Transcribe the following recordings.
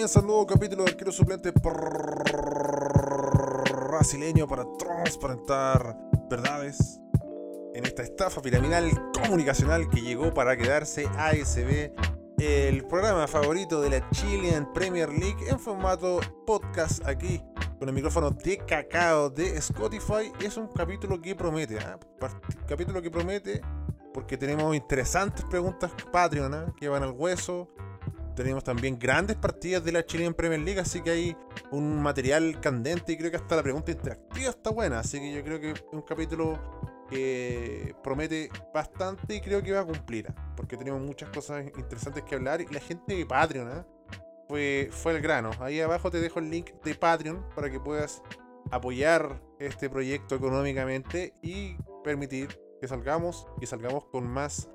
Comienza el nuevo capítulo del arquero suplente brasileño para transparentar verdades en esta estafa piramidal comunicacional que llegó para quedarse ASB, el programa favorito de la Chilean Premier League en formato podcast aquí con el micrófono de cacao de Spotify. Es un capítulo que promete, ¿eh? capítulo que promete porque tenemos interesantes preguntas Patreon ¿eh? que van al hueso. Tenemos también grandes partidas de la Chilean Premier League, así que hay un material candente y creo que hasta la pregunta interactiva está buena. Así que yo creo que es un capítulo que promete bastante y creo que va a cumplir. ¿eh? Porque tenemos muchas cosas interesantes que hablar y la gente de Patreon ¿eh? fue, fue el grano. Ahí abajo te dejo el link de Patreon para que puedas apoyar este proyecto económicamente y permitir que salgamos y salgamos con más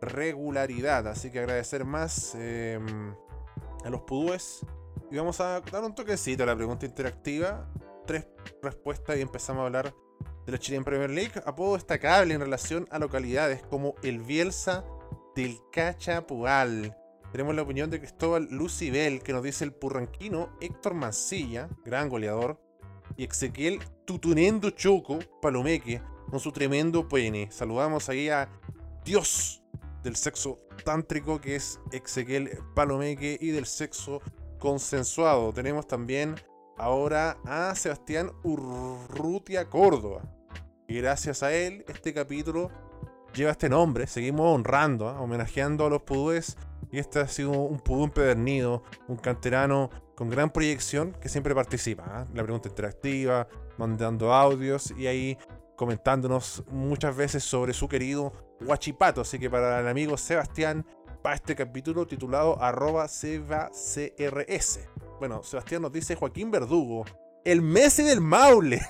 regularidad. Así que agradecer más em, a los pudúes. Y vamos a dar un toquecito a la pregunta interactiva. Tres respuestas y empezamos a hablar de la Chilean Premier League. Apodo destacable en relación a localidades como el Bielsa del Cachapual. Tenemos la opinión de Cristóbal Lucibel, que nos dice el purranquino Héctor Mancilla, gran goleador, y Ezequiel Tutunendo Choco Palomeque, con su tremendo pene. Saludamos ahí a Dios del sexo tántrico que es Ezequiel Palomeque y del sexo consensuado. Tenemos también ahora a Sebastián Urrutia Córdoba. Y gracias a él, este capítulo lleva este nombre. Seguimos honrando, ¿ah? homenajeando a los pudúes. Y este ha sido un pudú empedernido, un canterano con gran proyección que siempre participa. ¿ah? La pregunta interactiva, mandando audios y ahí comentándonos muchas veces sobre su querido Guachipato. Así que para el amigo Sebastián, para este capítulo titulado arroba sebacrs. Bueno, Sebastián nos dice Joaquín Verdugo, el Messi del Maule.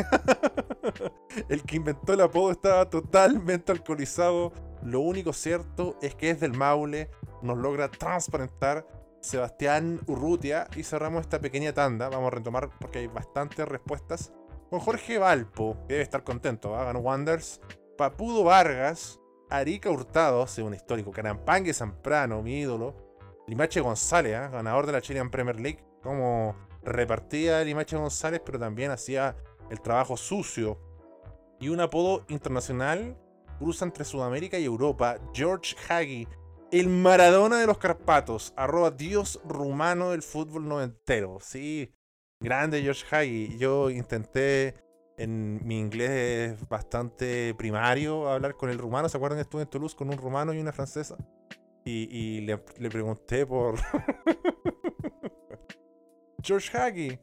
el que inventó el apodo estaba totalmente alcoholizado. Lo único cierto es que es del Maule. Nos logra transparentar Sebastián Urrutia. Y cerramos esta pequeña tanda. Vamos a retomar porque hay bastantes respuestas con Jorge Valpo, que debe estar contento, ¿ah? ganó Wonders, Papudo Vargas, Arica Hurtado, según histórico, Carampangue Zamprano, mi ídolo, Limache González, ¿ah? ganador de la Chilean Premier League, como repartía Limache González, pero también hacía el trabajo sucio. Y un apodo internacional cruza entre Sudamérica y Europa, George Hagi, el Maradona de los Carpatos, arroba dios rumano del fútbol noventero. Sí, Grande George Hagi. Yo intenté en mi inglés bastante primario hablar con el rumano. ¿Se acuerdan estuve en Toulouse con un rumano y una francesa? Y, le, pregunté por George Hagi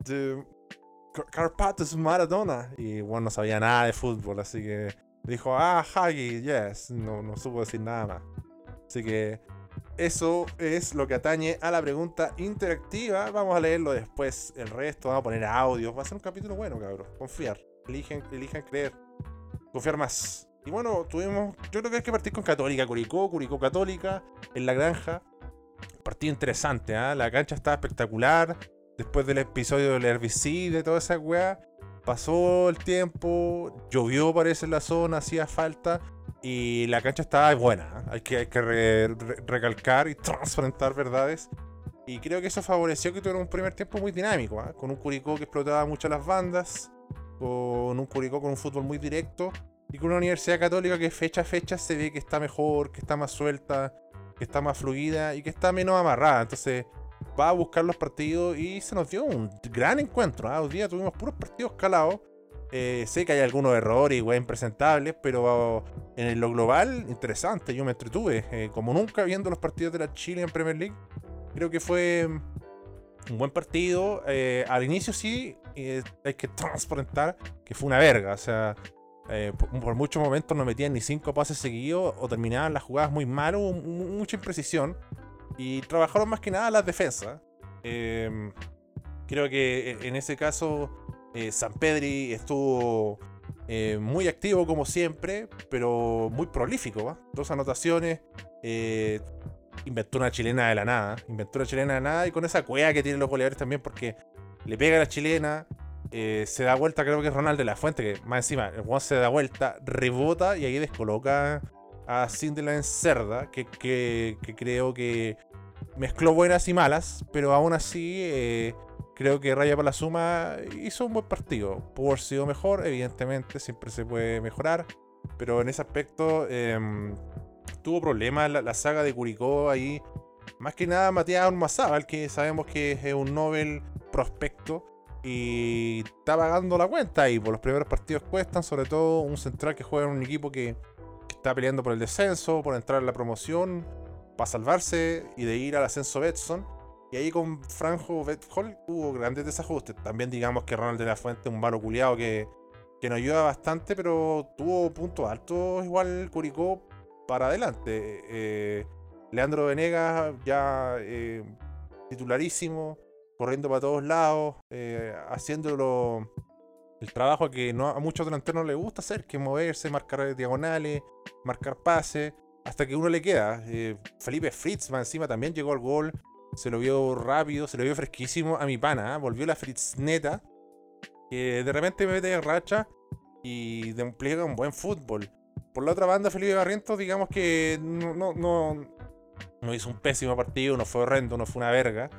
de Carpathos Maradona. Y bueno, no sabía nada de fútbol, así que dijo, ah, Hagi, yes. No, no supo decir nada más. Así que eso es lo que atañe a la pregunta interactiva. Vamos a leerlo después. El resto, vamos a poner audio. Va a ser un capítulo bueno, cabrón. Confiar. Eligen, eligen creer. Confiar más. Y bueno, tuvimos. Yo creo que hay que partir con Católica, Curicó, Curicó Católica, en la granja. Partido interesante, ¿ah? La cancha estaba espectacular. Después del episodio del herbicide, de toda esa weá. Pasó el tiempo, llovió parece en la zona, hacía falta y la cancha estaba buena. ¿eh? Hay que, hay que recalcar y transparentar verdades. Y creo que eso favoreció que tuviera un primer tiempo muy dinámico, ¿eh? con un Curicó que explotaba mucho las bandas, con un Curicó con un fútbol muy directo y con una Universidad Católica que fecha a fecha se ve que está mejor, que está más suelta, que está más fluida y que está menos amarrada. Entonces va a buscar los partidos y se nos dio un gran encuentro. ¿eh? Hoy día tuvimos puros partidos calados eh, sé que hay algunos errores y impresentables, pero en lo global, interesante. Yo me entretuve, eh, como nunca viendo los partidos de la Chile en Premier League. Creo que fue un buen partido. Eh, al inicio sí, hay que transparentar que fue una verga. O sea, por, muchos momentos no metían ni cinco pases seguidos o terminaban las jugadas muy mal, hubo mucha imprecisión. Y trabajaron más que nada las defensas. creo que en ese caso eh, San Pedri estuvo eh, muy activo como siempre, pero muy prolífico. Dos anotaciones. Eh, inventó una chilena de la nada. Inventó una chilena de la nada y con esa cueva que tienen los goleadores también porque le pega a la chilena. se da vuelta, creo que es Ronald de la Fuente, que más encima el Juan se da vuelta, rebota y ahí descoloca a Cinderland Cerda, que, creo que mezcló buenas y malas, pero aún así creo que Raya para la Suma hizo un buen partido. Pudo haber sido mejor, evidentemente, siempre se puede mejorar, pero en ese aspecto em, tuvo problemas la, saga de Curicó ahí. Más que nada Matías Ormazábal, que sabemos que es un Nobel prospecto y está pagando la cuenta y por los primeros partidos cuestan, sobre todo un central que juega en un equipo que, está peleando por el descenso, por entrar en la promoción, para salvarse y de ir al ascenso Betson. Y ahí con Franjo Betfall hubo grandes desajustes. También digamos que Ronald de la Fuente, un malo culiado que, que nos ayuda bastante, pero tuvo puntos altos igual Curicó para adelante. Eh, Leandro Venegas ya eh, titularísimo corriendo para todos lados, eh, haciendo el trabajo que a muchos delanteros no les gusta hacer, que moverse, marcar diagonales, marcar pases, hasta que uno le queda. Eh, Felipe Fritz, encima, también llegó al gol, se lo vio rápido, se lo vio fresquísimo a mi pana, ¿eh? volvió la Fritz neta, que de repente me mete de racha y despliega un buen fútbol. Por la otra banda, Felipe Barrientos, digamos que no, no, no, hizo un pésimo partido, no fue horrendo, no fue una verga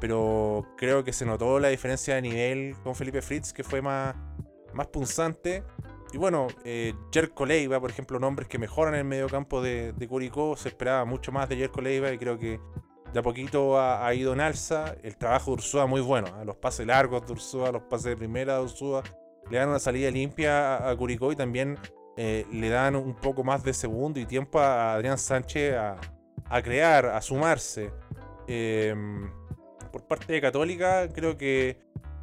pero creo que se notó la diferencia de nivel con Felipe Fritz, que fue más, más punzante. Y bueno, eh, Jerko Leiva, por ejemplo, nombres que mejoran en el medio campo de, de Curicó. Se esperaba mucho más de Jerko Leiva y creo que de a poquito ha, ido en alza. El trabajo de Ursúa muy bueno. ¿eh? Los pases largos de Ursúa, los pases de primera de Ursúa le dan una salida limpia a, Curicó y también eh, le dan un poco más de segundo y tiempo a Adrián Sánchez a, a crear, a sumarse. Eh, por parte de Católica, creo que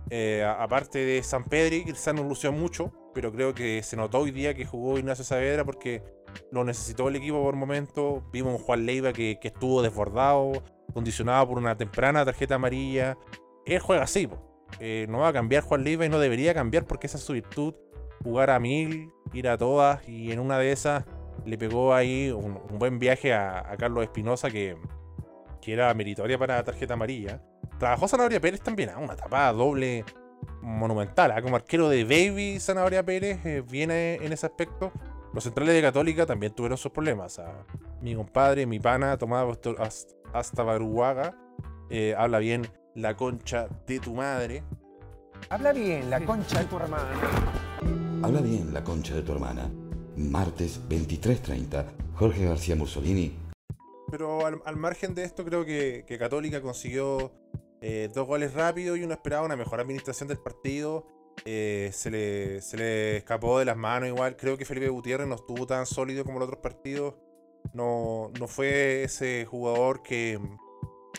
eh, aparte de San Pedri, que no lució mucho, pero creo que se notó hoy día que jugó Ignacio Saavedra porque lo necesitó el equipo por momento. Vimos un Juan Leiva que, estuvo desbordado, condicionado por una temprana tarjeta amarilla. Él juega así, eh, no va a cambiar Juan Leiva y no debería cambiar porque esa es su virtud. Jugar a mil, ir a todas y en una de esas le pegó ahí un, buen viaje a, Carlos Espinosa que, era meritoria para la tarjeta amarilla. Trabajó Zanahoria Pérez también, ¿ah? una tapada doble monumental. ¿ah? Como arquero de Baby, Zanahoria Pérez eh, viene en ese aspecto. Los centrales de Católica también tuvieron sus problemas. ¿ah? Mi compadre, mi pana, Tomás hasta Baruaga, eh, habla bien la concha de tu madre. Habla bien la concha de tu hermana. Habla bien la concha de tu hermana. Martes 23.30, Jorge García Mussolini. Pero al, margen de esto, creo que Católica consiguió eh, dos goles rápidos y uno esperaba una mejor administración del partido. Eh, se, le, se, le, escapó de las manos igual. Creo que Felipe Gutiérrez no estuvo tan sólido como los otros partidos. No, no fue ese jugador que,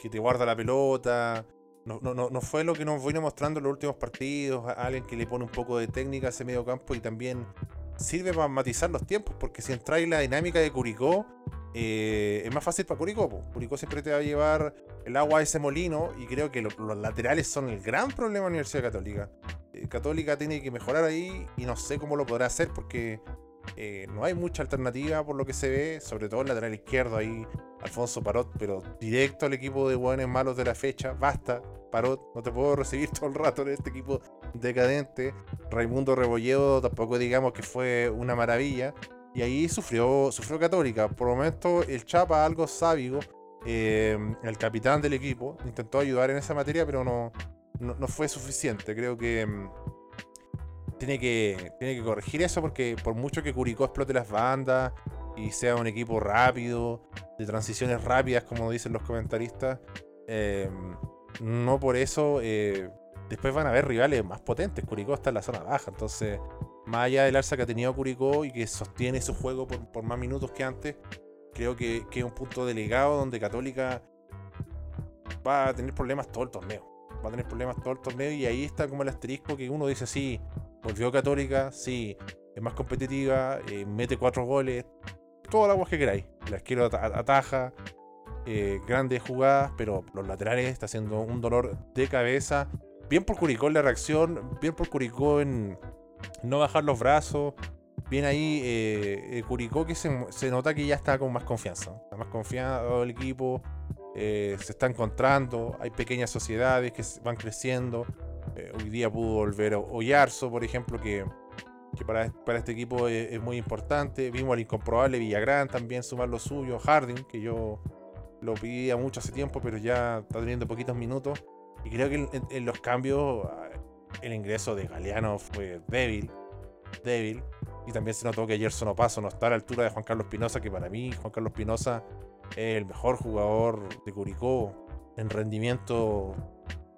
que te guarda la pelota. No, no, no, fue lo que nos vino mostrando en los últimos partidos. Alguien que le pone un poco de técnica a ese medio campo y también sirve para matizar los tiempos. Porque si entráis la dinámica de Curicó, eh, es más fácil para Curicó. Curicó siempre te va a llevar el agua a ese molino y creo que los laterales son el gran problema de la Universidad Católica. Eh, Católica tiene que mejorar ahí y no sé cómo lo podrá hacer porque eh, no hay mucha alternativa por lo que se ve, sobre todo el lateral izquierdo ahí, Alfonso Parot, pero directo al equipo de buenos malos de la fecha. Basta, Parot, no te puedo recibir todo el rato en este equipo decadente. Raimundo Rebolledo tampoco digamos que fue una maravilla. Y ahí sufrió, sufrió Católica. Por el momento, el Chapa, algo sábico, eh, el capitán del equipo, intentó ayudar en esa materia, pero no, no, fue suficiente. Creo que mm, tiene que tiene que corregir eso porque por mucho que Curicó explote las bandas y sea un equipo rápido, de transiciones rápidas, como dicen los comentaristas, eh, no por eso eh, después van a haber rivales más potentes. Curicó está en la zona baja, entonces más allá del alza que ha tenido Curicó y que sostiene su juego por, más minutos que antes, creo que, es un punto delegado donde Católica va a tener problemas todo el torneo. Va a tener problemas todo el torneo y ahí está como el asterisco que uno dice, sí, volvió Católica, sí, es más competitiva, eh, mete cuatro goles, todo el agua que queráis. La quiero ataja, eh, grandes jugadas, pero los laterales está haciendo un dolor de cabeza. Bien por Curicó en la reacción, bien por Curicó en, no bajar los brazos. Bien ahí, eh, eh, Curicó que se, nota que ya está con más confianza. Está más confiado el equipo, eh, se está encontrando, hay pequeñas sociedades que van creciendo. hoy día pudo volver Oyarzo, por ejemplo, que, para, para, este equipo es, muy importante. Vimos al incomprobable Villagrán también sumar lo suyo, Harding, que yo lo pedía mucho hace tiempo, pero ya está teniendo poquitos minutos. Y creo que en, los cambios ah, el ingreso de Galeano fue débil, débil. Y también se notó que Gerson Opaso no está a la altura de Juan Carlos Pinoza, que para mí Juan Carlos Pinoza es el mejor jugador de Curicó en rendimiento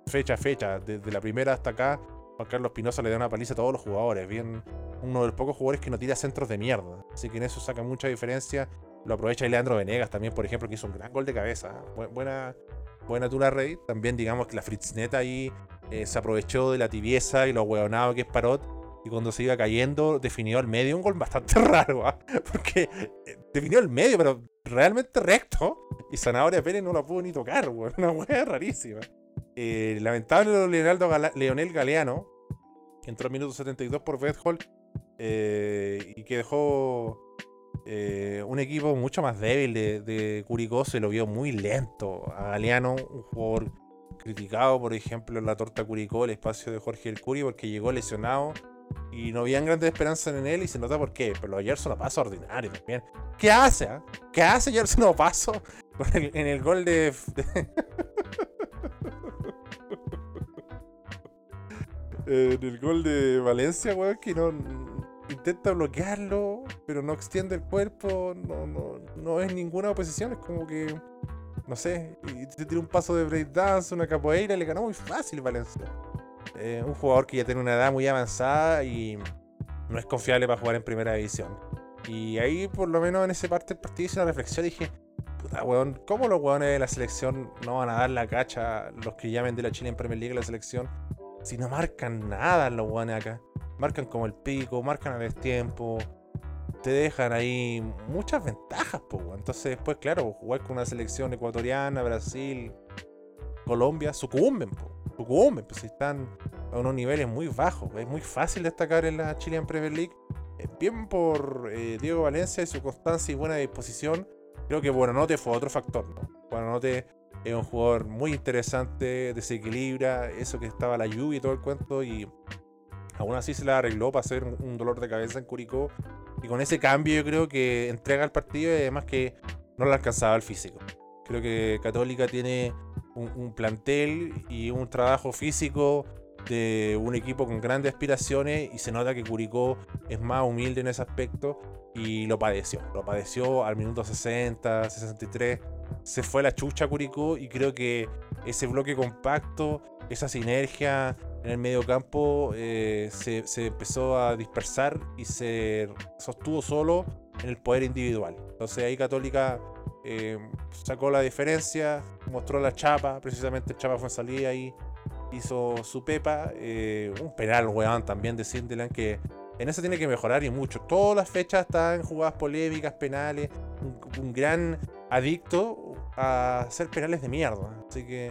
fecha a fecha. Desde la primera hasta acá, Juan Carlos Pinoza le da una paliza a todos los jugadores. Bien, uno de los pocos jugadores que no tira centros de mierda. Así que en eso saca mucha diferencia. Lo aprovecha Leandro Venegas también, por ejemplo, que hizo un gran gol de cabeza. Buena, buena Tula Rey. También digamos que la Fritzneta ahí eh, se aprovechó de la tibieza y lo hueonado que es Parot. Y cuando se iba cayendo, definió al medio un gol bastante raro, ¿ah? porque eh, definió el medio, pero realmente recto. Y Zanahoria Pérez no lo pudo ni tocar, Una hueá rarísima. Eh, lamentable Leonardo Leonel Galeano, que entró en minuto 72 por Bethol y que dejó un equipo mucho más débil de, de Curicó. Se lo vio muy lento a Galeano, un jugador criticado, por ejemplo, la torta Curicó, el espacio de Jorge El Curi, porque llegó lesionado y no habían grandes esperanzas en él y se nota por qué. Pero Gerson no pasa ordinario también. ¿Qué hace? Ah? ¿Qué hace Gerson no paso en el gol de... en el gol de Valencia, weón, que no intenta bloquearlo, pero no extiende el cuerpo, no, no, no es ninguna oposición, es como que no sé, y te tiró un paso de breakdance, una capoeira, le ganó muy fácil Valencia. Eh, un jugador que ya tiene una edad muy avanzada y no es confiable para jugar en primera división. Y ahí, por lo menos en esa parte del partido, hice una reflexión y dije, puta weón, ¿cómo los weones de la selección no van a dar la cacha, los que llamen de la Chile en Premier League la selección, si no marcan nada los weones acá? Marcan como el pico, marcan a destiempo, te dejan ahí muchas ventajas. Entonces, después, claro, jugar con una selección ecuatoriana, Brasil, Colombia, sucumben. Sucumben, pues están a unos niveles muy bajos. Es muy fácil destacar en la Chilean Premier League. Bien por eh, Diego Valencia y su constancia y buena disposición. Creo que Buenanote fue otro factor, ¿no? Es un jugador muy interesante, desequilibra, eso que estaba la lluvia y todo el cuento, y aún así se la arregló para hacer un dolor de cabeza en Curicó y con ese cambio yo creo que entrega el partido y además que no le alcanzaba el físico. Creo que Católica tiene un, plantel y un trabajo físico de un equipo con grandes aspiraciones y se nota que Curicó es más humilde en ese aspecto y lo padeció. Lo padeció al minuto 60, 63. Se fue la chucha Curicó y creo que ese bloque compacto, esa sinergia en el medio campo eh, se, empezó a dispersar y se sostuvo solo en el poder individual. Entonces ahí Católica eh, sacó la diferencia, mostró la chapa, precisamente chapa fue en salida y hizo su pepa. Eh, un penal, weón, también de Sindelan que en eso tiene que mejorar y mucho. Todas las fechas están jugadas polémicas, penales, un gran adicto a hacer penales de mierda. Así que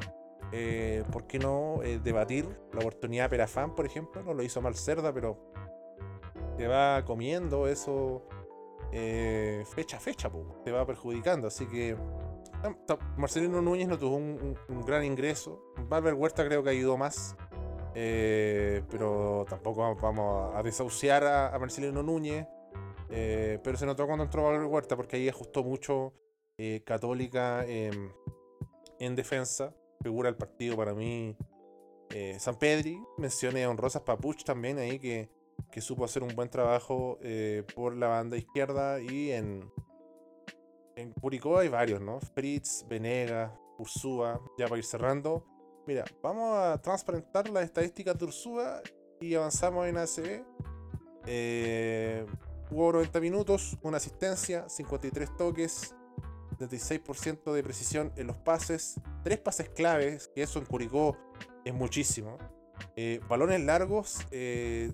eh, ¿por qué no eh, debatir la oportunidad Perafán, por ejemplo? No lo hizo mal Cerda, pero te va comiendo eso eh, fecha a fecha, te va perjudicando. Así que Marcelino Núñez no tuvo un, gran ingreso. Valver Huerta creo que ayudó más. pero tampoco vamos a desahuciar a, Marcelino Núñez. pero se notó cuando entró Valver Huerta porque ahí ajustó mucho Católica en defensa figura el partido para mí eh, San Pedri. Mencioné a Honrosas Papuch también ahí que, que supo hacer un buen trabajo eh, por la banda izquierda y en, en Curicó hay varios, ¿no? Fritz, Venegas, Ursúa, ya para ir cerrando. Mira, vamos a transparentar las estadísticas de Ursúa y avanzamos en ACB. Eh, jugó 90 minutos, una asistencia, 53 toques, 76% de precisión en los pases, tres pases claves, que eso en Curicó es muchísimo. Eh, balones largos, eh,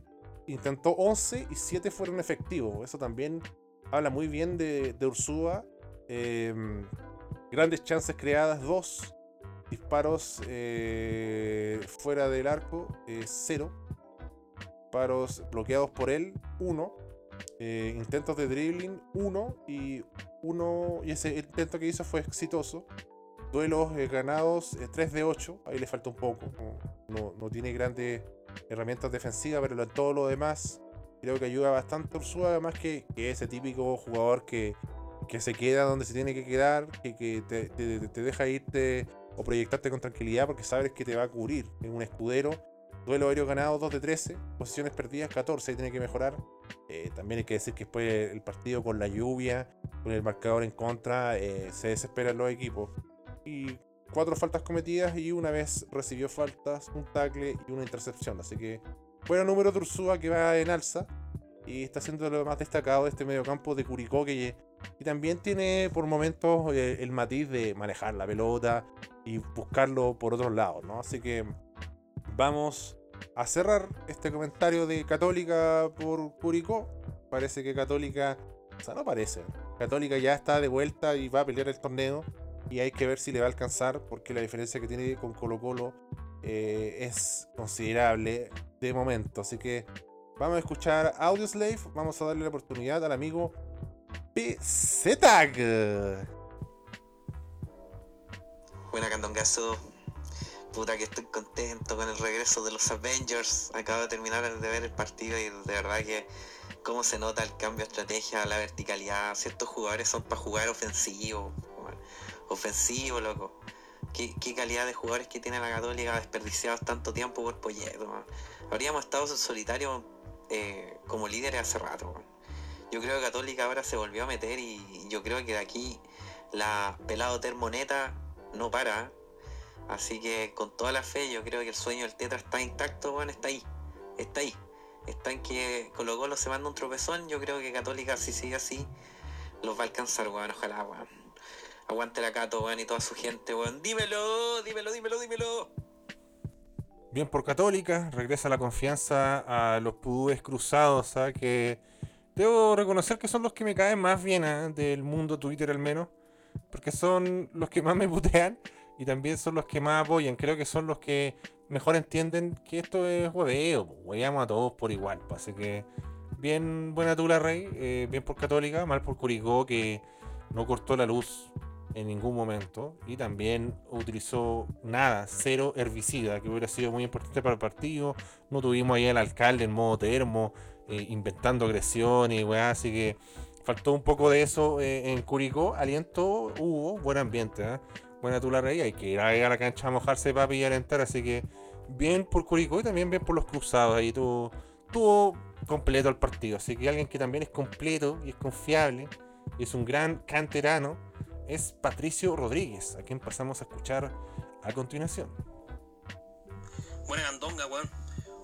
intentó 11 y 7 fueron efectivos. Eso también habla muy bien de, de Ursúa. Em, grandes chances creadas, 2. Disparos eh, fuera del arco, 0. Disparos bloqueados por él, 1. intentos de dribbling, 1. Y uno, y ese intento que hizo fue exitoso. Duelos eh, ganados 3 eh, de 8, ahí le falta un poco. No, tiene grandes herramientas defensivas, pero todo lo demás creo que ayuda bastante Ursula, además que, que ese típico jugador que, que se queda donde se tiene que quedar, que, que te, te, te, deja irte o proyectarte con tranquilidad porque sabes que te va a cubrir. Es un escudero. Duelo aéreo ganado 2 de 13, posiciones perdidas 14, y tiene que mejorar. Eh, también hay que decir que después el partido con la lluvia, con el marcador en contra, eh, se desesperan los equipos. Y cuatro faltas cometidas y una vez recibió faltas, un tackle y una intercepción. Así que bueno número de que va en alza y está siendo lo más destacado de este mediocampo de Curicó que y también tiene por momentos eh, el matiz de manejar la pelota y buscarlo por otros lados, ¿no? Así que vamos a cerrar este comentario de Católica por Curicó. Parece que Católica, o sea, no parece. Católica ya está de vuelta y va a pelear el torneo y hay que ver si le va a alcanzar porque la diferencia que tiene con Colo Colo eh, es considerable de momento. Así que vamos a escuchar Audio Slave, vamos a darle la oportunidad al amigo PZ. Buena Candongazo. Puta que estoy contento con el regreso de los Avengers. Acabo de terminar de ver el partido y de verdad que cómo se nota el cambio de estrategia, la verticalidad. Ciertos jugadores son para jugar ofensivo. Ofensivo, loco. ¿Qué, calidad de jugadores que tiene la Católica desperdiciados tanto tiempo por Polleto. Habríamos estado en solitario eh, como líderes hace rato. Yo creo que Católica ahora se volvió a meter y yo creo que de aquí la pelado termoneta no para. Así que con toda la fe yo creo que el sueño del Tetra está intacto, bueno, está ahí. Está ahí. Está en que Colo Colo se manda un tropezón. Yo creo que Católica si sigue así los va a alcanzar, weón. Ojalá, weón. Aguante la Cato, weón, y toda su gente, weón. Dímelo, dímelo, dímelo, dímelo. Bien por Católica, regresa la confianza a los pudúes cruzados. ¿ah? Que Debo reconocer que son los que me caen más bien ¿eh? del mundo Twitter al menos. Porque son los que más me putean y también son los que más apoyan. Creo que son los que mejor entienden que esto es hueveo. Hueveamos a todos por igual. Así que bien buena tula, Rey. Eh, bien por Católica, mal por Curicó que no cortó la luz en ningún momento y también utilizó nada, cero herbicida, que hubiera sido muy importante para el partido. No tuvimos ahí al alcalde en modo termo, eh, inventando agresión y weá, así que faltó un poco de eso eh, en Curicó. Aliento hubo, buen ambiente, ¿eh? Buena tula rey. Hay que ir a, la cancha a mojarse para pillar entrar, así que bien por Curicó y también bien por los cruzados. Ahí tuvo, completo el partido, así que alguien que también es completo y es confiable y es un gran canterano es Patricio Rodríguez, a quien pasamos a escuchar a continuación. Buena gandonga, weón.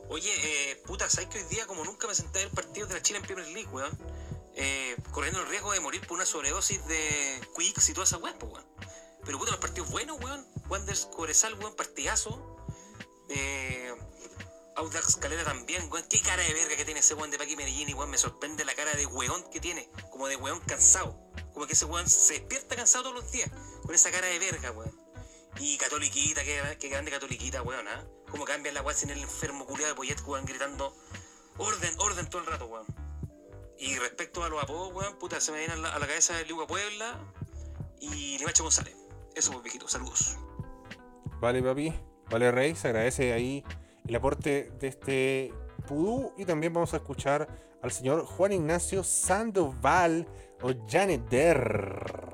Oye, eh, puta, ¿sabes que hoy día como nunca me senté en el partido de la Chile en Premier League, weón? Eh, corriendo el riesgo de morir por una sobredosis de Quicks y toda esa weón, weón. Pero puta, los partidos buenos, weón. Wanders Coresal, weón, partidazo. Eh, Audax Calera también, weón. Qué cara de verga que tiene ese weón de Paqui Medellín, weón. Me sorprende la cara de weón que tiene, como de weón cansado. Como que ese weón se despierta cansado todos los días, con esa cara de verga, weón. Y Catoliquita, qué, grande Catoliquita, weón, ¿ah? Cómo cambia la weá sin el enfermo culiado de Poyet, weón, gritando orden, orden todo el rato, weón. Y respecto a los apodos, weón, puta, se me viene a la, cabeza el Ligua Puebla y Limacho González. Eso, pues, viejito, saludos. Vale, papi. Vale, Rey, se agradece ahí el aporte de este Pudú y también vamos a escuchar al señor Juan Ignacio Sandoval o Janet Der.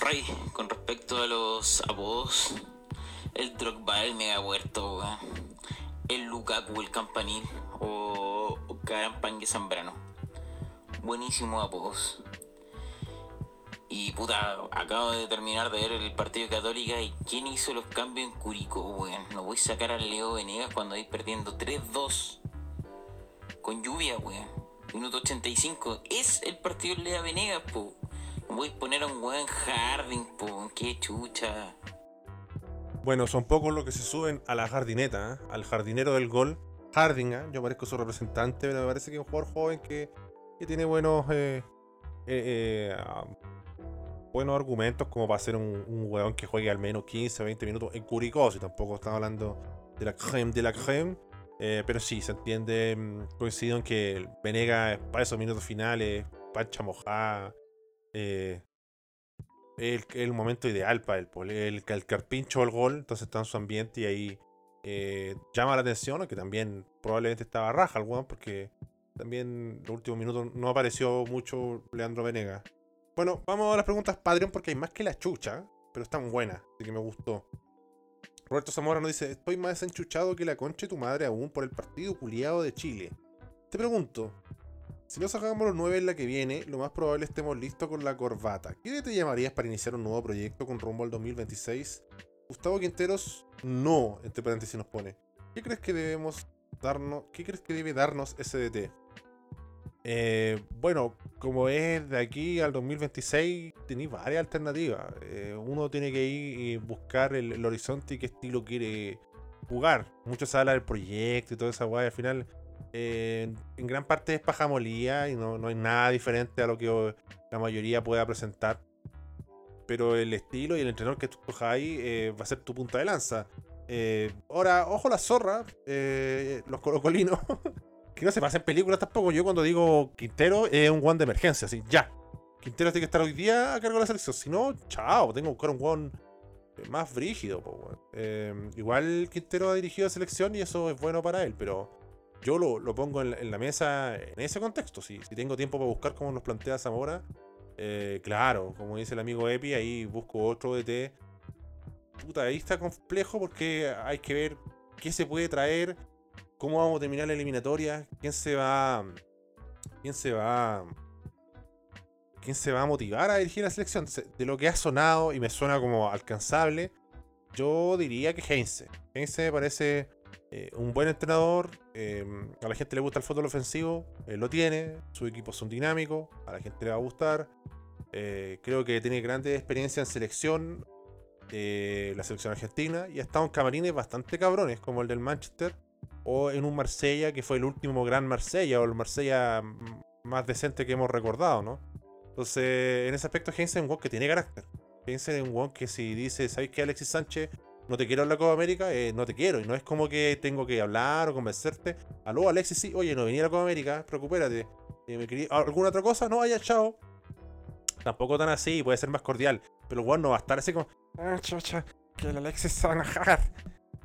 Rey, con respecto a los apodos, el Drogba, el mega muerto, el Lukaku, el campanil o, o Carampangue Zambrano. Buenísimos apodos. Y puta, acabo de terminar de ver el partido Católica y quién hizo los cambios en Curicó, weón. No voy a sacar al Leo Venegas cuando vais perdiendo 3-2 con lluvia, weón. Minuto 85. Es el partido de Leo Venegas, po. No voy a poner a un weón Harding, po. Qué chucha. Bueno, son pocos los que se suben a la jardineta, ¿eh? al jardinero del gol. Harding, ¿eh? yo parezco su representante, pero me parece que es un jugador joven que, tiene buenos eh, eh, buenos argumentos como para ser un, un weón que juegue al menos 15, 20 minutos en Curicó, si tampoco estamos hablando de la creme de la creme. pero sí, se entiende, mm, coincido en que el Venega para esos minutos finales, pancha mojada, eh, el, el momento ideal para él. El, el, carpincho el gol, entonces está en su ambiente y ahí eh, llama la atención, que también probablemente estaba raja el weón, porque También los últimos minutos no apareció mucho Leandro Venega. Bueno, vamos a las preguntas Patreon porque hay más que la chucha, pero están buenas, así que me gustó. Roberto Zamora nos dice, estoy más desenchuchado que la concha de tu madre aún por el partido culiado de Chile. Te pregunto, si no sacamos los 9 en la que viene, lo más probable estemos listos con la corbata. ¿Qué te llamarías para iniciar un nuevo proyecto con rumbo al 2026? Gustavo Quinteros, no, entre paréntesis nos pone. ¿Qué crees que debemos darnos, qué crees que debe darnos SDT? Eh, bueno, como es de aquí al 2026, tenéis varias alternativas. Eh, uno tiene que ir y buscar el, horizonte y qué estilo quiere jugar. Mucho se del proyecto y toda esa guay. Al final, eh, en gran parte es pajamolía y no, no hay nada diferente a lo que la mayoría pueda presentar. Pero el estilo y el entrenador que tú ahí va a ser tu punta de lanza. ahora, ojo la zorra, los colocolinos. que no se pasa en películas tampoco. Yo cuando digo Quintero es un one de emergencia, así, ya. Quintero tiene que estar hoy día a cargo de la selección. Si no, chao, tengo que buscar un one más brígido. Em, igual Quintero ha dirigido a selección y eso es bueno para él, pero yo lo, pongo en la, mesa en ese contexto. Si, tengo tiempo para buscar cómo nos plantea Zamora, eh, claro, como dice el amigo Epi, ahí busco otro DT. Puta, ahí está complejo porque hay que ver qué se puede traer cómo vamos a terminar la eliminatoria, quién se va. quién se va. quién se va a motivar a dirigir la selección. De lo que ha sonado y me suena como alcanzable, yo diría que Heinze. Heinze me parece eh, un buen entrenador. Em, a la gente le gusta el fútbol ofensivo, él lo tiene. Sus equipos son dinámicos, a la gente le va a gustar. Eh, creo que tiene grande experiencia en selección, eh, la selección argentina, y ha estado en camarines bastante cabrones, como el del Manchester o en un Marsella que fue el último gran Marsella o el Marsella más decente que hemos recordado, ¿no? Entonces, en ese aspecto, Heinz es un que tiene carácter. Heinz es un que si dice, ¿sabes qué, Alexis Sánchez? No te quiero en la Copa América, eh, no te quiero. Y no es como que tengo que hablar o convencerte. Aló, Alexis, sí, oye, no venía a la Copa América, preocupérate. Eh, ¿Alguna otra cosa? No, vaya, chao. Tampoco tan así, puede ser más cordial. Pero el no va a estar así como, ah, chacha, que el Alexis se va a enojar.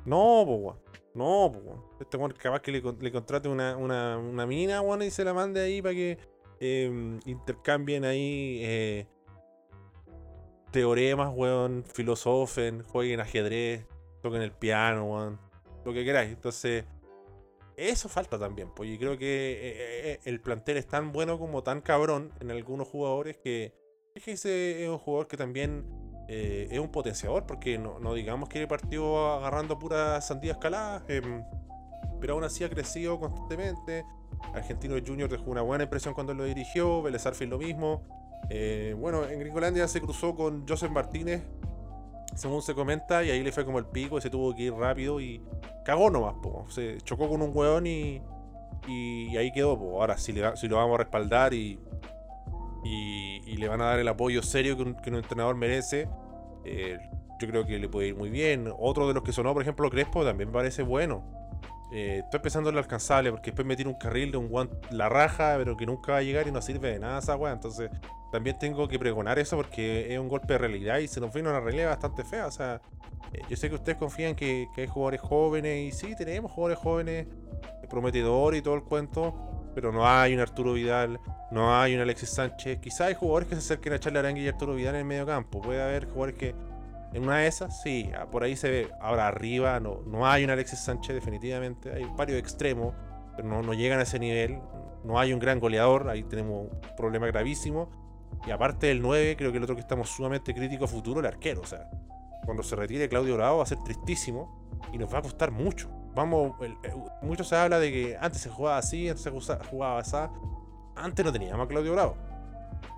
No, pues, no, este weón capaz que le, contrate una, una, una mina, weón, y se la mande ahí para que em, intercambien ahí eh, teoremas, weón, filosofen, jueguen ajedrez, toquen el piano, weón, lo que queráis. Entonces, eso falta también, pues, y creo que eh, eh, el plantel es tan bueno como tan cabrón en algunos jugadores que es es un jugador que también eh, es un potenciador, porque no, digamos que partió agarrando pura sandía escalada, em, pero aún así ha crecido constantemente. Argentino Junior dejó una buena impresión cuando lo dirigió, Vélez lo mismo. Eh, bueno, en Gringolandia se cruzó con Joseph Martínez, según se comenta, y ahí le fue como el pico y se tuvo que ir rápido y cagó nomás, se chocó con un hueón y, y ahí quedó. Ahora, si, le, si lo vamos a respaldar y, y, le van a dar el apoyo serio que un, que un entrenador merece, eh, yo creo que le puede ir muy bien. Otro de los que sonó, por ejemplo, Crespo, también parece bueno. Eh, estoy pensando en lo alcanzable, porque después me tiene un carril de un guante, la raja, pero que nunca va a llegar y no sirve de nada esa weá. Entonces, también tengo que pregonar eso porque es un golpe de realidad y se nos viene una realidad bastante fea. O sea, eh, yo sé que ustedes confían que, hay jugadores jóvenes, y sí, tenemos jugadores jóvenes, prometedores y todo el cuento, pero no hay un Arturo Vidal, no hay un Alexis Sánchez. Quizá hay jugadores que se acerquen a Charlie Arangue y Arturo Vidal en el medio campo. Puede haber jugadores que en una de esas, sí, ah, por ahí se ve. Ahora arriba no, no hay un Alexis Sánchez definitivamente. Hay varios extremos, pero no, no llegan a ese nivel. No hay un gran goleador, ahí tenemos un problema gravísimo. Y aparte del 9, creo que el otro que estamos sumamente crítico a futuro, el arquero. O sea, cuando se retire Claudio Bravo va a ser tristísimo y nos va a costar mucho. Vamos, mucho se habla de que antes se jugaba así, antes se jugaba así. Antes no teníamos a Claudio Bravo.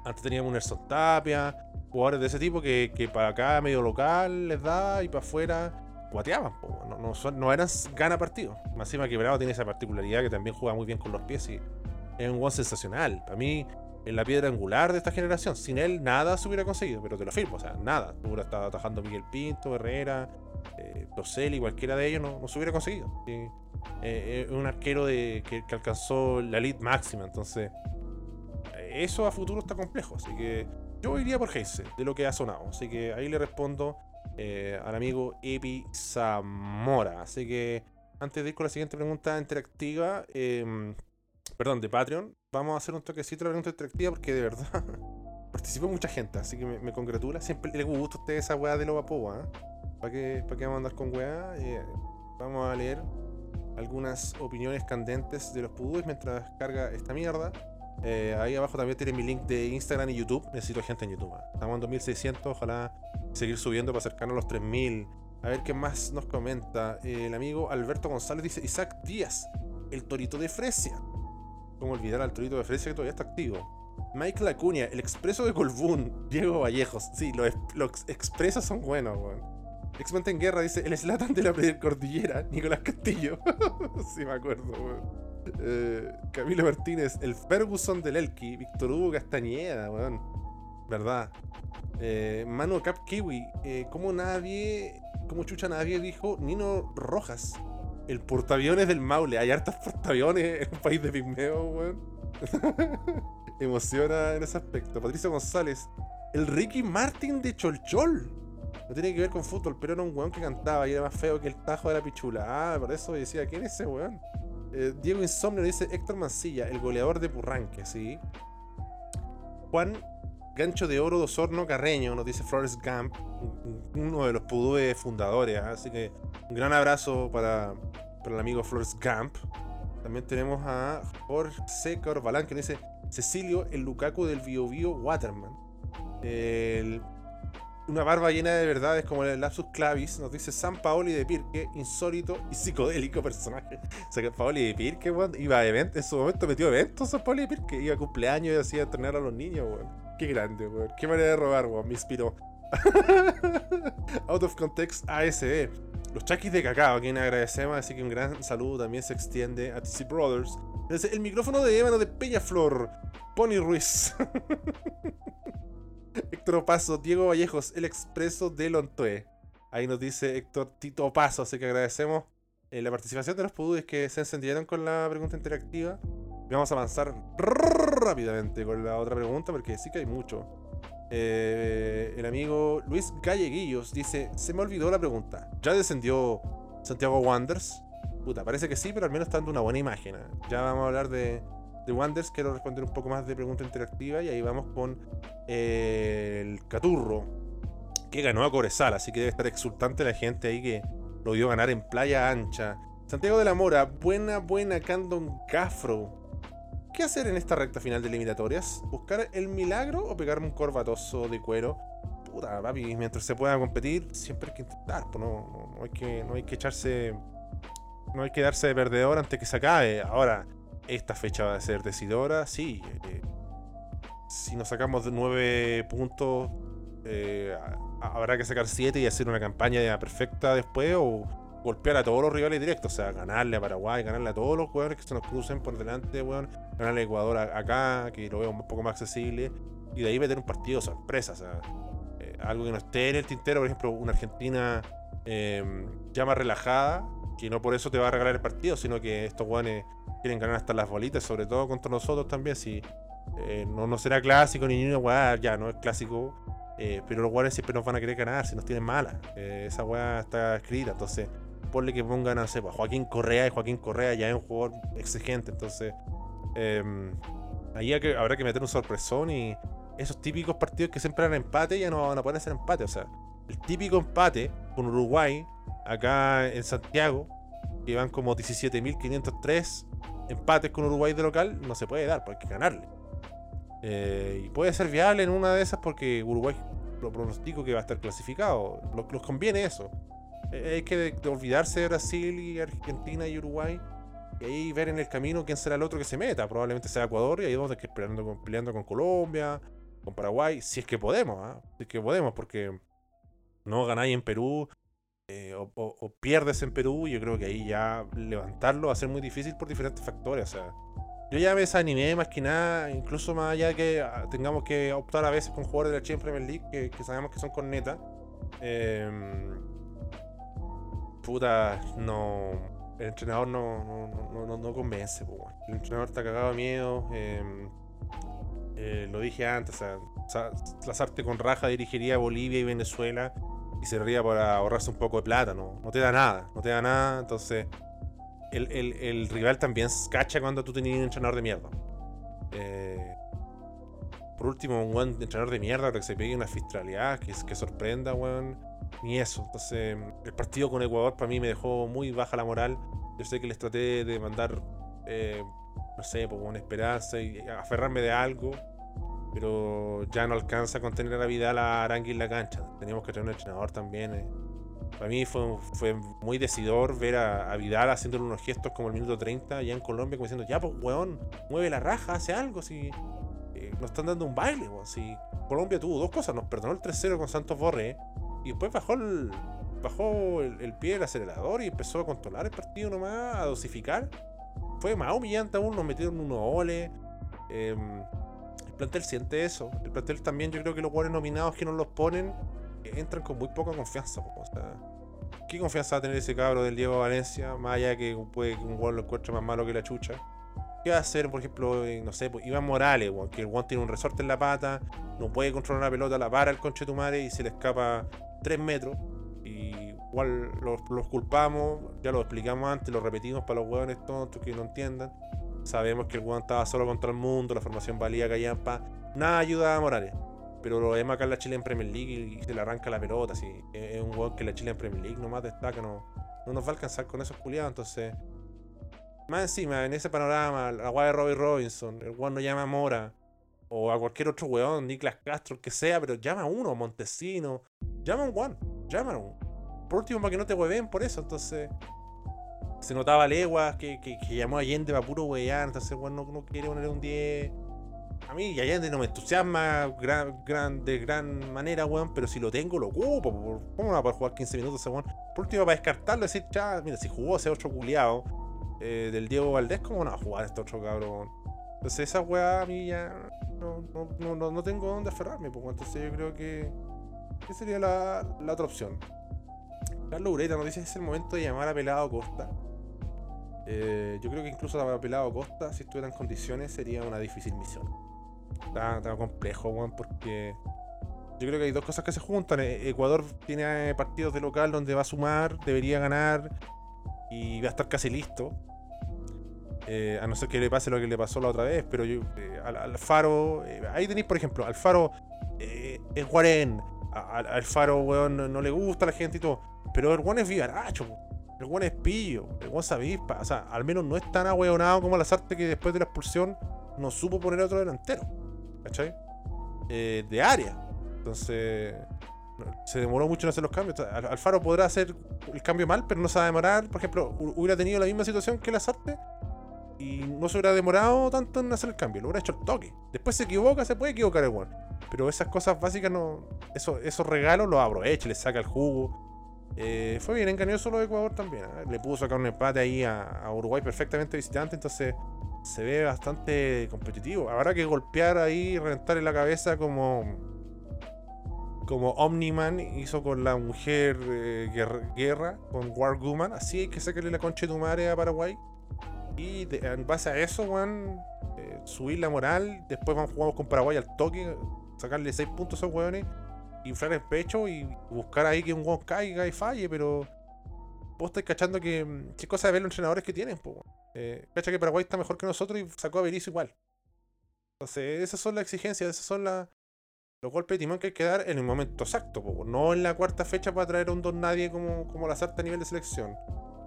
Antes teníamos un Erson Tapia, jugadores de ese tipo que, para acá medio local les da y para afuera guateaban. No, no, eran gana partidos. Más que Bravo tiene esa particularidad que también juega muy bien con los pies y es un gol sensacional. Para mí, es la piedra angular de esta generación. Sin él, nada se hubiera conseguido, pero te lo afirmo, o sea, nada. Hubiera estado atajando Miguel Pinto, Herrera, eh, y cualquiera de ellos no, se hubiera conseguido. Eh, es un arquero de, que, alcanzó la lead máxima, entonces eso a futuro está complejo, así que yo iría por Heise, de lo que ha sonado, así que ahí le respondo eh, al amigo Epi Zamora, así que antes de ir con la siguiente pregunta interactiva, em, perdón, de Patreon, vamos a hacer un toquecito de la pregunta interactiva porque de verdad participó mucha gente, así que me, congratula. Siempre le gusta a ustedes esa weá de lo vapo, ¿ah? ¿Para qué, ¿Para qué vamos a andar con weá? Eh, vamos a leer algunas opiniones candentes de los pudúes mientras carga esta mierda. Eh, ahí abajo también tiene mi link de Instagram y YouTube. Necesito gente en YouTube. Estamos en 2600, ojalá seguir subiendo para acercarnos a los 3000. A ver qué más nos comenta. Eh, el amigo Alberto González dice: Isaac Díaz, el torito de Fresia. ¿Cómo olvidar al torito de Fresia que todavía está activo? Michael Acuña, el expreso de Colbún. Diego Vallejos. Sí, los, los expresos son buenos, weón. X-Men en guerra dice: El Slatan de la Cordillera, Nicolás Castillo. sí, me acuerdo, weón. Eh, Camilo Martínez, el Ferguson del Elki, Víctor Hugo Castañeda, weón. ¿Verdad? Eh, Cap Kiwi, eh, como nadie, como chucha nadie dijo Nino Rojas, el portaaviones del Maule. Hay hartas portaaviones en un país de pigmeo, weón. Emociona en ese aspecto. Patricio González, el Ricky Martin de Cholchol. No tiene que ver con fútbol, pero era un weón que cantaba y era más feo que el tajo de la pichula. Ah, por eso decía, ¿quién es ese weón? Eh, Diego Insomnio dice Héctor Mancilla, el goleador de Purranque, ¿sí? Juan Gancho de Oro de Osorno Carreño, nos dice Flores Gump, uno de los pudúes fundadores, ¿ah? así que un gran abrazo para, para el amigo Flores Gump. También tenemos a Jorge Corbalán que dice Cecilio, el Lukaku del Bio Bio Waterman. El una barba llena de verdades como el lapsus clavis, nos dice San Paoli de Pirque, insólito y psicodélico personaje. O sea que Paoli de Pirque, weón, iba a eventos, en su momento metió eventos San Paoli de Pirque, iba a cumpleaños y hacía entrenar a los niños, weón. Qué grande, weón. Qué manera de robar, weón, me inspiró. Out of Context ASB. Los chaquis de cacao, a quien agradecemos, así que un gran saludo también se extiende a TC Brothers. El micrófono de Ébano de Peñaflor, Pony Ruiz. Héctor Paso, Diego Vallejos, el expreso de Lontoe. Ahí nos dice Héctor Tito Paso, así que agradecemos eh, la participación de los pudúes que se encendieron con la pregunta interactiva. vamos a avanzar rápidamente con la otra pregunta porque sí que hay mucho. Eh, el amigo Luis Galleguillos dice: Se me olvidó la pregunta. ¿Ya descendió Santiago Wanders? Puta, parece que sí, pero al menos está dando una buena imagen. ¿eh? Ya vamos a hablar de, de Wanders quiero responder un poco más de pregunta interactiva y ahí vamos con eh, el Caturro, que ganó a Corezal, así que debe estar exultante la gente ahí que lo vio ganar en Playa Ancha. Santiago de la Mora, buena, buena Candon Cafro. ¿Qué hacer en esta recta final de eliminatorias? ¿Buscar el milagro o pegarme un corbatoso de cuero? Puta, papi, mientras se pueda competir, siempre hay que intentar, pues no, hay que, no hay que echarse. No hay que darse de perdedor antes que se acabe. Ahora, esta fecha va a ser decidora, sí. Eh, si nos sacamos de 9 puntos, eh, habrá que sacar 7 y hacer una campaña perfecta después o golpear a todos los rivales directos, o sea, ganarle a Paraguay, ganarle a todos los jugadores que se nos crucen por delante, weón, ganarle a Ecuador acá, que lo veo un poco más accesible, y de ahí meter un partido sorpresa, o sea, eh, algo que no esté en el tintero, por ejemplo, una Argentina ya más relajada, que no por eso te va a regalar el partido, sino que estos weones quieren ganar hasta las bolitas, sobre todo contra nosotros también. Si eh, no, no será clásico ni una weá, ya no es clásico. Eh, pero los weones siempre nos van a querer ganar si nos tienen malas. Eh, esa weá está escrita, entonces ponle que pongan, no sé, pues, Joaquín Correa y Joaquín Correa ya es un jugador exigente, entonces em, ahí habrá que meter un sorpresón y esos típicos partidos que siempre eran empate ya no van a poder ser empate, o sea, el típico empate con Uruguay acá en Santiago, que van como 17.503 empates con Uruguay de local, no se puede dar, porque hay que ganarle. Eh, y puede ser viable en una de esas porque Uruguay lo pronostico que va a estar clasificado. Los, conviene eso. Eh, hay que olvidarse de Brasil y Argentina y Uruguay. Y ahí ver en el camino quién será el otro que se meta. Probablemente sea Ecuador y ahí vamos a estar peleando con, Colombia, con Paraguay, si es que podemos, ¿ah? si es que podemos, porque no ganáis en Perú, eh, o, pierdes en Perú, yo creo que ahí ya levantarlo va a ser muy difícil por diferentes factores. O sea, yo ya me desanimé más que nada, incluso más allá de que ah, tengamos que optar a veces con jugadores de la Champions Premier League que, sabemos que son con neta. Em, puta, no. El entrenador no, no, no, convence, El entrenador está cagado de miedo. Em, eh, lo dije antes, o sea, Lazarte con raja dirigiría Bolivia y Venezuela y serviría para ahorrarse un poco de plata, no, no te da nada, no te da nada, entonces el, el- rival también cacha cuando tú tenías un entrenador de mierda. Eh, por último, un buen entrenador de mierda que se pegue una fistralidad que, que sorprenda, weón. Ni eso. Entonces, el partido con Ecuador para mí me dejó muy baja la moral. Yo sé que les traté de mandar, eh, no sé, pues, una esperanza y aferrarme de algo. Pero ya no alcanza a contener a Vidal a Arangui en la cancha. Teníamos que tener un entrenador también. eh. Para mí fue, fue muy decidor ver a, a Vidal haciendo unos gestos como el minuto 30 allá en Colombia, como diciendo, ya pues weón, mueve la raja, hace algo, si eh, nos están dando un baile, weón. Si Colombia tuvo dos cosas, nos perdonó el 3-0 con Santos Borré y después bajó el, bajó el, el pie del acelerador y empezó a controlar el partido nomás, a dosificar. Fue más humillante aún, nos metieron unos goles. el plantel siente eso. El plantel también, yo creo que los jugadores nominados que no los ponen eh, entran con muy poca confianza. O sea, ¿qué confianza va a tener ese cabro del Diego Valencia? Más allá que puede que un gol lo encuentre más malo que la chucha. ¿Qué va a hacer, por ejemplo, eh, no sé, pues, Iván Morales, que el Juan tiene un resorte en la pata, no puede controlar una pelota, la para el conche tu madre y se le escapa 3 metros. Y igual los, los culpamos, ya lo explicamos antes, lo repetimos para los hueones tontos que no entiendan. Sabemos que el weón estaba solo contra el mundo, la formación valía callampa. Nada ayuda a Morales. Pero lo vemos acá en la Chile en Premier League y se le arranca la pelota. Así. Es un weón que la Chile en Premier League nomás destaca, no, no nos va a alcanzar con esos culiados. Entonces, más encima, en ese panorama, la weá de Robbie Robinson, el weón no llama a Mora o a cualquier otro weón, Niklas Castro, el que sea, pero llama a uno, Montesino, llama a un weón, llama a uno. Por último, para que no te hueven por eso, entonces. Se notaba leguas que, que, llamó a Allende para puro wear, entonces weón no, no quiere poner un 10. A mí Allende no me entusiasma gran, gran, de gran manera, weón, pero si lo tengo lo ocupo. po. ¿Cómo no va a poder jugar 15 minutos ese weón? Por último, para descartarlo, decir, ya, mira, si jugó ese otro culiado eh, del Diego Valdés, ¿cómo no va a jugar este otro cabrón? Entonces esa weá a mí ya no, no, no, no- tengo dónde aferrarme, pues entonces yo creo que, que sería la, la otra opción. Carlos Ureta nos dice es el momento de llamar a Pelado Costa. Eh, yo creo que incluso a Pelado Costa, si estuviera en condiciones, sería una difícil misión. Está, está complejo, weón, porque yo creo que hay dos cosas que se juntan. Eh, Ecuador tiene eh, partidos de local donde va a sumar, debería ganar y va a estar casi listo. Eh, a no ser que le pase lo que le pasó la otra vez, pero yo, eh, al, al Faro, eh, ahí tenéis, por ejemplo, al Faro eh, es Guarén, al, al Faro, weón, no, no le gusta la gente y todo, pero el Guan es vivaracho. El Guan es pillo, el Guan se o sea, al menos no es tan ahueonado como Lazarte que después de la expulsión no supo poner otro delantero, ¿cachai? Eh, de área, entonces se demoró mucho en hacer los cambios. Al- Alfaro podrá hacer el cambio mal, pero no se va a demorar. Por ejemplo, hu- hubiera tenido la misma situación que Lazarte y no se hubiera demorado tanto en hacer el cambio, lo hubiera hecho el toque. Después se equivoca, se puede equivocar el weón. Pero esas cosas básicas no. Eso, esos regalos los aprovecha, le saca el jugo. Eh, fue bien engañoso lo de Ecuador también. ¿eh? Le pudo sacar un empate ahí a, Uruguay perfectamente visitante, entonces se ve bastante competitivo. Habrá que golpear ahí y reventarle la cabeza como. Como Omniman hizo con la mujer eh, guerra, con War. Así hay que sacarle la concha de tu madre a Paraguay. Y de- en base a eso, weón, eh, subir la moral. Después vamos jugamos con Paraguay al toque, sacarle 6 puntos a esos weones, inflar el pecho y buscar ahí que un weón caiga y falle, pero vos estáis cachando que mm, qué cosa de ver los entrenadores que tienen, weón. Eh, cacha que Paraguay está mejor que nosotros y sacó a Berizzo igual. Entonces, esas son las exigencias, esas son los golpes de timón que hay que dar en el momento exacto, po, no en la cuarta fecha para traer a un don nadie como, como la sarta a nivel de selección.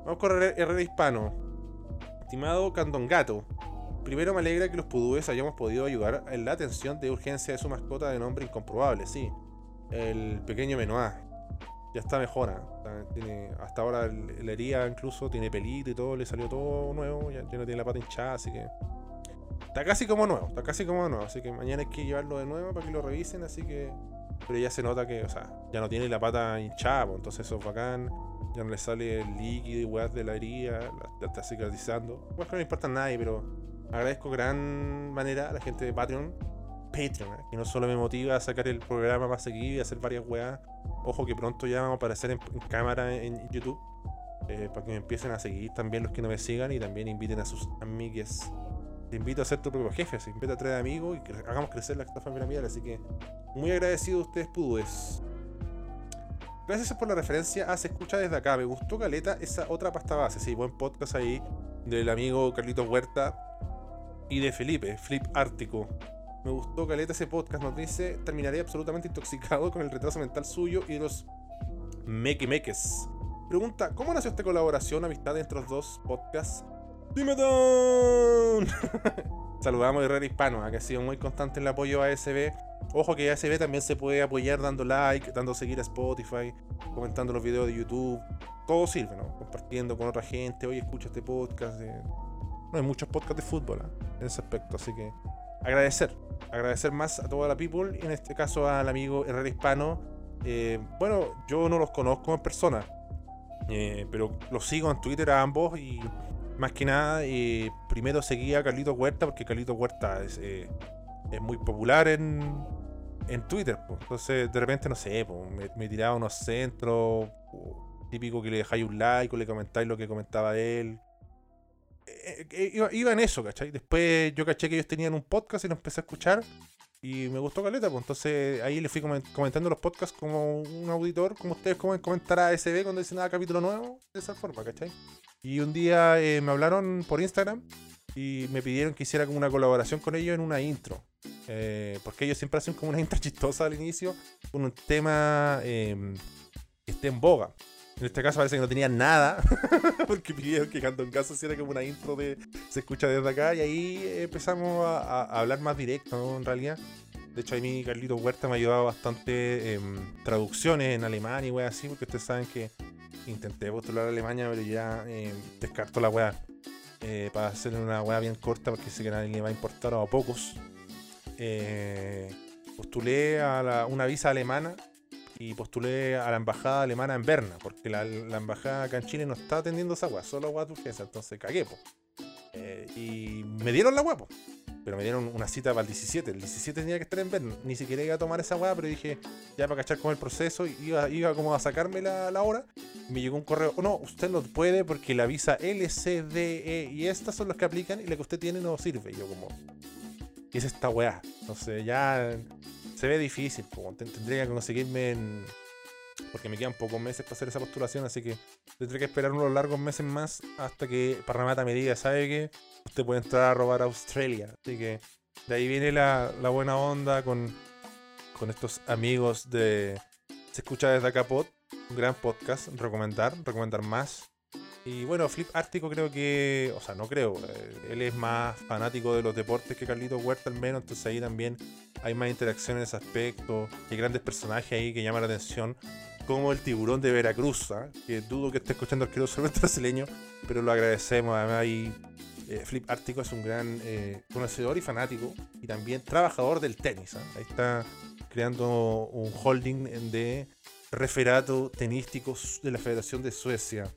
Vamos con Herrera Hispano. Estimado Candongato, primero me alegra que los pudúes hayamos podido ayudar en la atención de urgencia de su mascota de nombre incomprobable, sí. El pequeño Menoá. Ya está mejor. ¿ah? Está- tiene- hasta ahora la herida incluso tiene pelito y todo, le salió todo nuevo, ya, ya no tiene la pata hinchada, así que. Está casi como nuevo, está casi como nuevo, así que mañana hay que llevarlo de nuevo para que lo revisen, así que. Pero ya se nota que, o sea, ya no tiene la pata hinchada, pues, entonces eso es bacán. Ya no le sale el líquido y weas de la herida, la, está cicatrizando. Pues que no importa a nadie, pero agradezco gran manera a la gente de Patreon. Patreon, ¿eh? que no solo me motiva a sacar el programa más seguido y hacer varias weas. Ojo que pronto ya vamos a aparecer en, cámara en YouTube. eh, para que me empiecen a seguir también los que no me sigan y también inviten a sus amigues. Te invito a ser tu propio jefe, se invita a traer amigos y hagamos crecer la estafa piramidal. Así que muy agradecido a ustedes, Pudues. Gracias por la referencia. Ah, se escucha desde acá. Me gustó Caleta, esa otra pasta base. Sí, buen podcast ahí del amigo Carlitos Huerta y de Felipe, Flip Ártico. Me gustó Caleta ese podcast. Nos dice: Terminaré absolutamente intoxicado con el retraso mental suyo y de los meques. Pregunta: ¿Cómo nació esta colaboración, amistad entre los dos podcasts? ¡Dime Don! Saludamos a Herrera Hispano, que ha sido muy constante en el apoyo a ASB. Ojo que ASB también se puede apoyar dando like, dando seguir a Spotify, comentando los videos de YouTube. Todo sirve, ¿no? Compartiendo con otra gente. Oye, escucha este podcast. No hay muchos podcasts de fútbol ¿eh? en ese aspecto, así que agradecer. Agradecer más a toda la people, en este caso al amigo Herrera Hispano. Eh, bueno, yo no los conozco en persona, eh, pero los sigo en Twitter a ambos y más que nada, eh, primero seguía a Carlito Huerta, porque Carlito Huerta es, muy popular en, en Twitter. Entonces, de repente, no sé, me, tiraba unos centros, típico que le dejáis un like o le comentáis lo que comentaba él. Eh, iba, en eso, ¿cachai? Después yo caché que ellos tenían un podcast y lo empecé a escuchar. Y me gustó Caleta, pues entonces ahí le fui comentando los podcasts como un auditor, como ustedes como comentar a SB cuando dicen nada capítulo nuevo, de esa forma, ¿cachai? Y un día eh, me hablaron por Instagram y me pidieron que hiciera como una colaboración con ellos en una intro. Eh, porque ellos siempre hacen como una intro chistosa al inicio con un tema em, que esté en boga. En este caso parece que no tenían nada, porque pidieron que Canto en Caso hiciera como una intro de se escucha desde acá y ahí empezamos a, hablar más directo, en realidad. De hecho, a mí Carlito Huerta me ha ayudado bastante en traducciones en alemán y wey así, porque ustedes saben que intenté postular a Alemania, pero ya eh, descarto la weá. Eh, para hacer una weá bien corta, porque sé que nadie le va a importar o a pocos. Eh, postulé a una visa alemana y postulé a la embajada alemana en Berna, porque la, embajada acá en Chile no está atendiendo esa weá, solo weá turquesa, entonces cagué, po. y me dieron la weá, pero me dieron una cita para el 17. El 17 tenía que estar en Berna. Ni siquiera iba a tomar esa weá, pero dije, ya para cachar con el proceso, iba, iba como a sacarme la, la hora. me llegó un correo, oh, no, usted no puede porque la visa LCDE y estas son las que aplican y la que usted tiene no sirve. Y yo como, ¿qué es esta weá? Entonces ya se ve difícil, tendría que conseguirme. Porque me quedan pocos meses para hacer esa postulación, así que tendré que esperar unos largos meses más hasta que Parramata me diga, ¿sabe qué? Usted puede entrar a robar a Australia. Así que de ahí viene la, buena onda con, con estos amigos de Se escucha desde acá un gran podcast, recomendar, recomendar más. Y bueno, Flip Ártico creo que, o sea, no creo, eh, él es más fanático de los deportes que Carlito Huerta al menos, entonces ahí también hay más interacción en ese aspecto, hay grandes personajes ahí que llaman la atención, como el tiburón de Veracruz, ¿ah? que dudo que esté escuchando el solamente brasileño, pero lo agradecemos, además ahí eh, Flip Ártico es un gran eh, conocedor y fanático y también trabajador del tenis, ¿ah? ahí está creando un holding de referato tenísticos de la Federación de Suecia.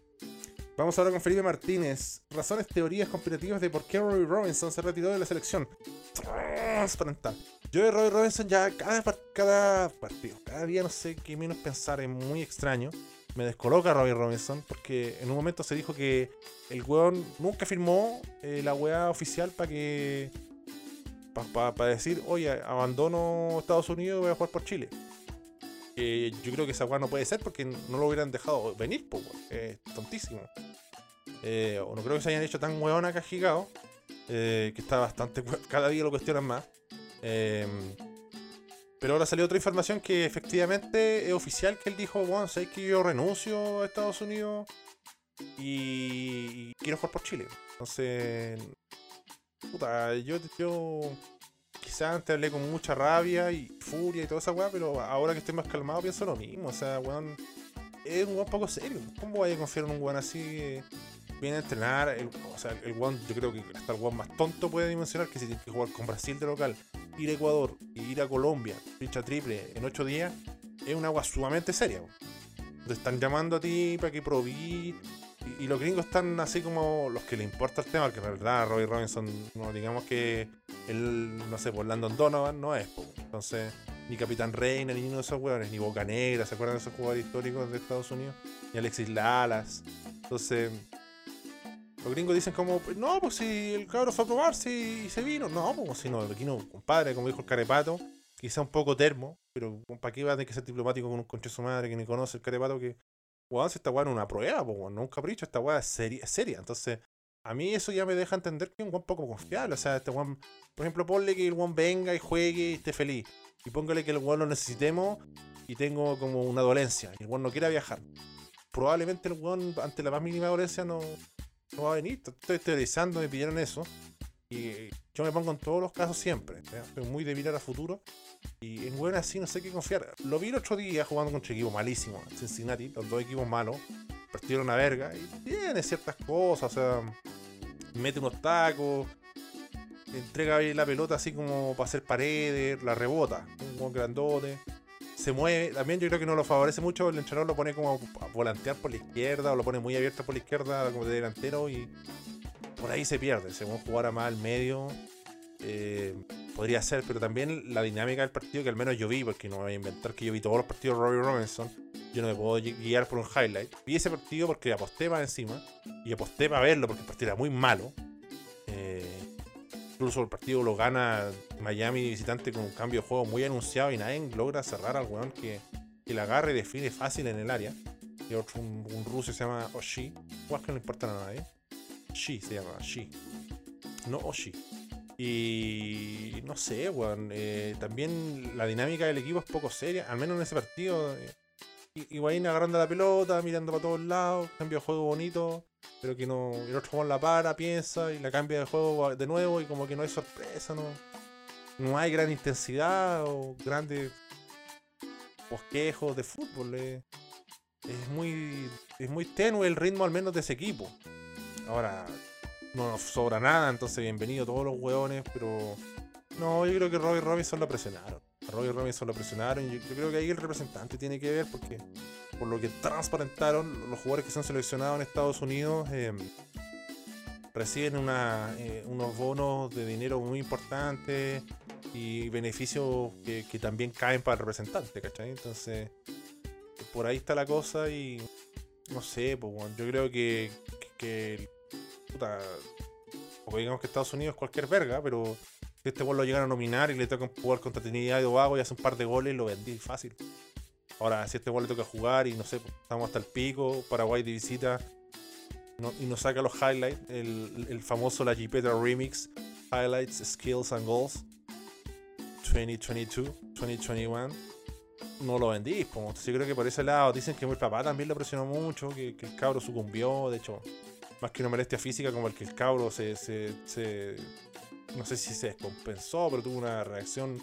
Vamos ahora con Felipe Martínez. Razones, teorías conspirativas de por qué Roy Robinson se retiró de la selección. Yo de Roy Robinson ya cada, cada partido, cada día no sé qué menos pensar, es muy extraño. Me descoloca Roy Robinson porque en un momento se dijo que el weón nunca firmó eh, la weá oficial para que. para decir, oye, abandono Estados Unidos y voy a jugar por Chile yo creo que esa weá no puede ser porque no lo hubieran dejado venir, pues, es tontísimo. Eh, o no creo que se hayan hecho tan weona que eh, que está bastante. Cada día lo cuestionan más. Em, pero ahora salió otra información que efectivamente es oficial que él dijo, bueno, sé que yo renuncio a Estados Unidos y, quiero jugar por Chile. Entonces, puta, yo quizás antes hablé con mucha rabia y furia y toda esa weá, pero ahora que estoy más calmado pienso lo mismo. O sea, weón, es un weón poco serio. ¿Cómo voy a confiar en un weón así? Viene a entrenar, o sea, el weón, yo creo que hasta el weón más tonto puede dimensionar que si tiene que jugar con Brasil de local, ir a Ecuador y ir a Colombia, ficha triple en ocho días, es una agua sumamente seria. Te están llamando a ti para que probí y, los gringos están así como los que le importa el tema, porque en verdad Robbie Robinson, no, digamos que él, no sé, por Landon Donovan no es. Entonces, ni Capitán Reina, ni uno de esos hueones, ni Boca Negra, ¿se acuerdan de esos jugadores históricos de Estados Unidos? Ni Alexis Lalas. Entonces, los gringos dicen como, no, pues si el cabro fue a probar si, y se vino. No, pues si no, aquí no, compadre, como dijo el carepato, quizá un poco termo, pero ¿para qué va a tener que ser diplomático con un conche su madre que ni conoce el carepato que, weón, si esta weá es una prueba, pues, no un capricho, esta weá es seria, seria. Entonces, a mí eso ya me deja entender que es un weón poco confiable. O sea, este weón, por ejemplo, ponle que el weón venga y juegue y esté feliz. Y póngale que el weón lo necesitemos y tengo como una dolencia. Y el weón no quiera viajar. Probablemente el weón, ante la más mínima dolencia, no, no va a venir. Estoy teorizando, me pidieron eso. Y yo me pongo en todos los casos siempre. ¿ya? Soy muy mirar a futuro. Y en weón así no sé qué confiar. Lo vi el otro día jugando contra equipos malísimos. Cincinnati, los dos equipos malos. Partieron una verga. Y tiene ciertas cosas. O sea, mete unos tacos. Entrega la pelota así como para hacer paredes. La rebota. Un buen grandote. Se mueve. También yo creo que no lo favorece mucho. El entrenador lo pone como a volantear por la izquierda. O lo pone muy abierto por la izquierda como de delantero. Y por ahí se pierde. Según jugara más al medio. eh, podría ser, pero también la dinámica del partido que al menos yo vi, porque no me voy a inventar que yo vi todos los partidos de Robbie Robinson, yo no me puedo gui- guiar por un highlight. Vi ese partido porque aposté más encima, y aposté para verlo porque el partido era muy malo. Eh, incluso el partido lo gana Miami visitante con un cambio de juego muy anunciado y nadie logra cerrar al weón que, que la agarre y define fácil en el área. Y otro, un, ruso se llama Oshi, que no importa a nadie. Shi se llama, Shi. No Oshi. Y no sé, weón. eh, también la dinámica del equipo es poco seria, al menos en ese partido. eh, Higuaín agarrando la pelota, mirando para todos lados, cambio de juego bonito, pero que no. El otro weón la para, piensa y la cambia de juego de nuevo y como que no hay sorpresa, no. No hay gran intensidad o grandes bosquejos de fútbol. eh. Es muy. Es muy tenue el ritmo al menos de ese equipo. Ahora, no nos sobra nada, entonces bienvenido todos los hueones, pero no, yo creo que Robbie Robinson lo presionaron. A Robbie Robinson lo presionaron yo, yo creo que ahí el representante tiene que ver porque por lo que transparentaron los jugadores que son seleccionados en Estados Unidos eh, reciben una, eh, unos bonos de dinero muy importantes y beneficios que, también caen para el representante, ¿cachai? Entonces, por ahí está la cosa y no sé, pues yo creo que, que, que puta, porque digamos que Estados Unidos es cualquier verga, pero si este gol lo llegan a nominar y le toca jugar contra Trinidad y Tobago y hace un par de goles, lo vendí fácil. Ahora, si este gol le toca jugar y no sé, pues, estamos hasta el pico, Paraguay de visita y nos saca los highlights, el, el famoso La Jipeta Remix, Highlights, Skills and Goals 2022, 2021 no lo vendís. Como, entonces yo creo que por ese lado dicen que el papá también lo presionó mucho, que, que el cabro sucumbió. De hecho, más que una molestia física, como el que el cabro se, se- se- no sé si se descompensó, pero tuvo una reacción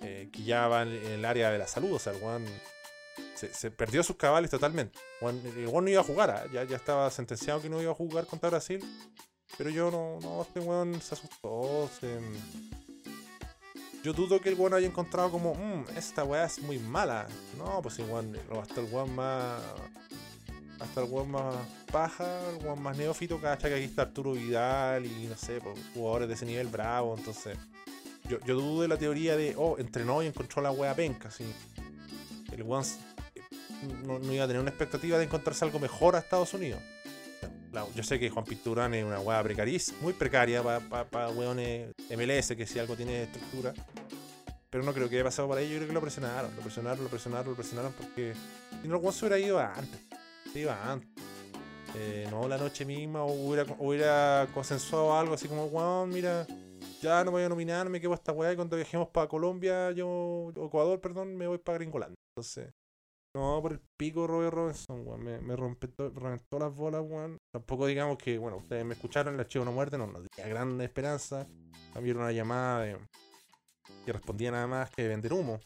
eh, que ya va en, el área de la salud. O sea, el weón se, se perdió sus cabales totalmente. El weón no iba a jugar, ¿ah? ya, ya estaba sentenciado que no iba a jugar contra Brasil. Pero yo no, no, este weón se asustó, yo dudo que el weón haya encontrado como, "Mm, esta weá es muy mala. No, pues el weón, hasta el weón más. Hasta el weón más paja, el weón más neófito, cacha que aquí está Arturo Vidal y no sé, pues, jugadores de ese nivel bravo. Entonces, yo, yo dudo de la teoría de, oh, entrenó y encontró la weá penca, sí. El weón s- no, iba a tener una expectativa de encontrarse algo mejor a Estados Unidos. Yo sé que Juan Pinturán es una weá precarísima, muy precaria para pa, weones MLS, que si algo tiene estructura. Pero no creo que haya pasado por ahí, yo creo que lo presionaron, lo presionaron, lo presionaron, lo presionaron porque si no el weón hubiera ido antes. Iba antes. Eh, no la noche misma, hubiera, hubiera consensuado algo así como, weón, mira, ya no voy a nominar, me quedo esta weá y cuando viajemos para Colombia, yo, Ecuador, perdón, me voy para Gringolandia. Entonces, no, por el pico Robert Robinson, weón. Me, me rompe to- reventó las bolas, weón. Tampoco digamos que, bueno, ustedes me escucharon, el archivo no muerte, no nos dio gran esperanza. También una llamada de, que respondía nada más que vender humo.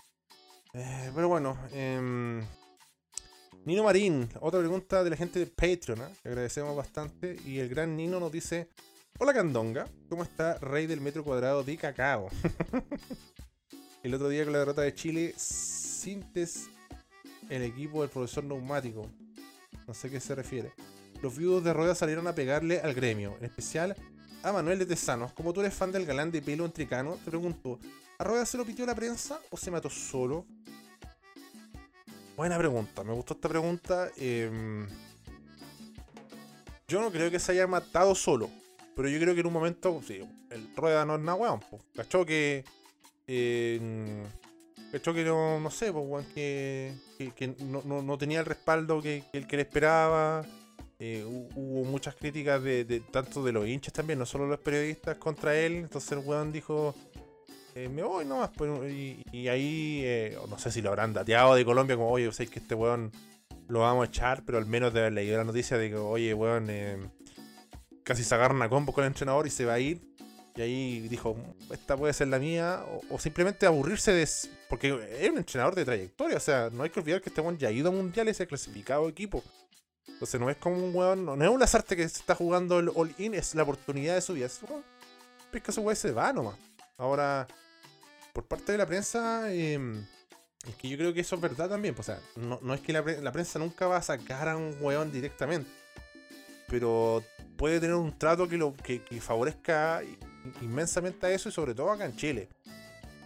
Eh, pero bueno, em, Nino Marín, otra pregunta de la gente de Patreon, ¿eh? agradecemos bastante. Y el gran Nino nos dice: Hola Candonga, ¿cómo está Rey del Metro Cuadrado de Cacao? el otro día con la derrota de Chile, Sintes el equipo del profesor neumático. No sé a qué se refiere. Los viudos de rueda salieron a pegarle al gremio, en especial a Manuel de Tesanos. Como tú eres fan del galán de pelo entricano, te pregunto, ¿a rueda se lo pitió la prensa o se mató solo? Buena pregunta, me gustó esta pregunta. em, yo no creo que se haya matado solo, pero yo creo que en un momento, sí, el rueda no es nada weón, po. cachó que eh, que no, no sé, pues, weón, que, que, no, no- no tenía el respaldo que, que él que le esperaba. Eh, hu- hubo muchas críticas de, de- tanto de los hinchas también, no solo los periodistas contra él. Entonces el weón dijo, eh, me voy nomás. Pues, y, ahí, eh, no sé si lo habrán dateado de Colombia, como, oye, sé que este weón lo vamos a echar, pero al menos de haber leído la noticia de que, oye, weón, eh, casi se agarran a combo con el entrenador y se va a ir. Y ahí dijo, esta puede ser la mía, o, simplemente aburrirse de... Porque es un entrenador de trayectoria, o sea, no hay que olvidar que este weón ya ha ido a mundiales y ha clasificado equipo. Entonces no es como un weón, no, es un lazarte que se está jugando el all-in, es la oportunidad de su vida. Es, pesca su weón se va nomás. Ahora, por parte de la prensa, eh, es que yo creo que eso es verdad también. pues, O sea, no, no es que la, pre- la prensa nunca va a sacar a un weón directamente. Pero puede tener un trato que, lo, que, que favorezca inmensamente a eso y sobre todo acá en Chile.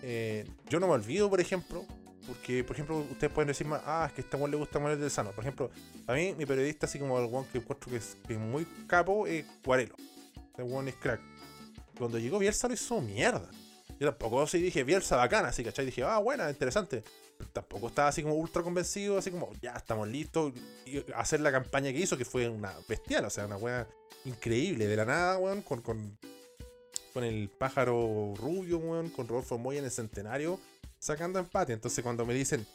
Eh, yo no me olvido, por ejemplo, porque, por ejemplo, ustedes pueden decir, más, ah, es que a este le gusta Manuel del Sano. Por ejemplo, a mí, mi periodista, así como el weón que encuentro que es, que es muy capo, es Cuarelo. Este weón es crack. Cuando llegó Bielsa lo hizo mierda. Yo tampoco así dije, Bielsa bacana, así, ¿cachai? Dije, ah, buena, interesante. Tampoco estaba así como ultra convencido, así como, ya estamos listos. Y hacer la campaña que hizo, que fue una bestial, o sea, una weá increíble, de la nada, weón, con, con, con el pájaro rubio, weón, con Rodolfo Moya en el centenario, sacando empate. Entonces, cuando me dicen,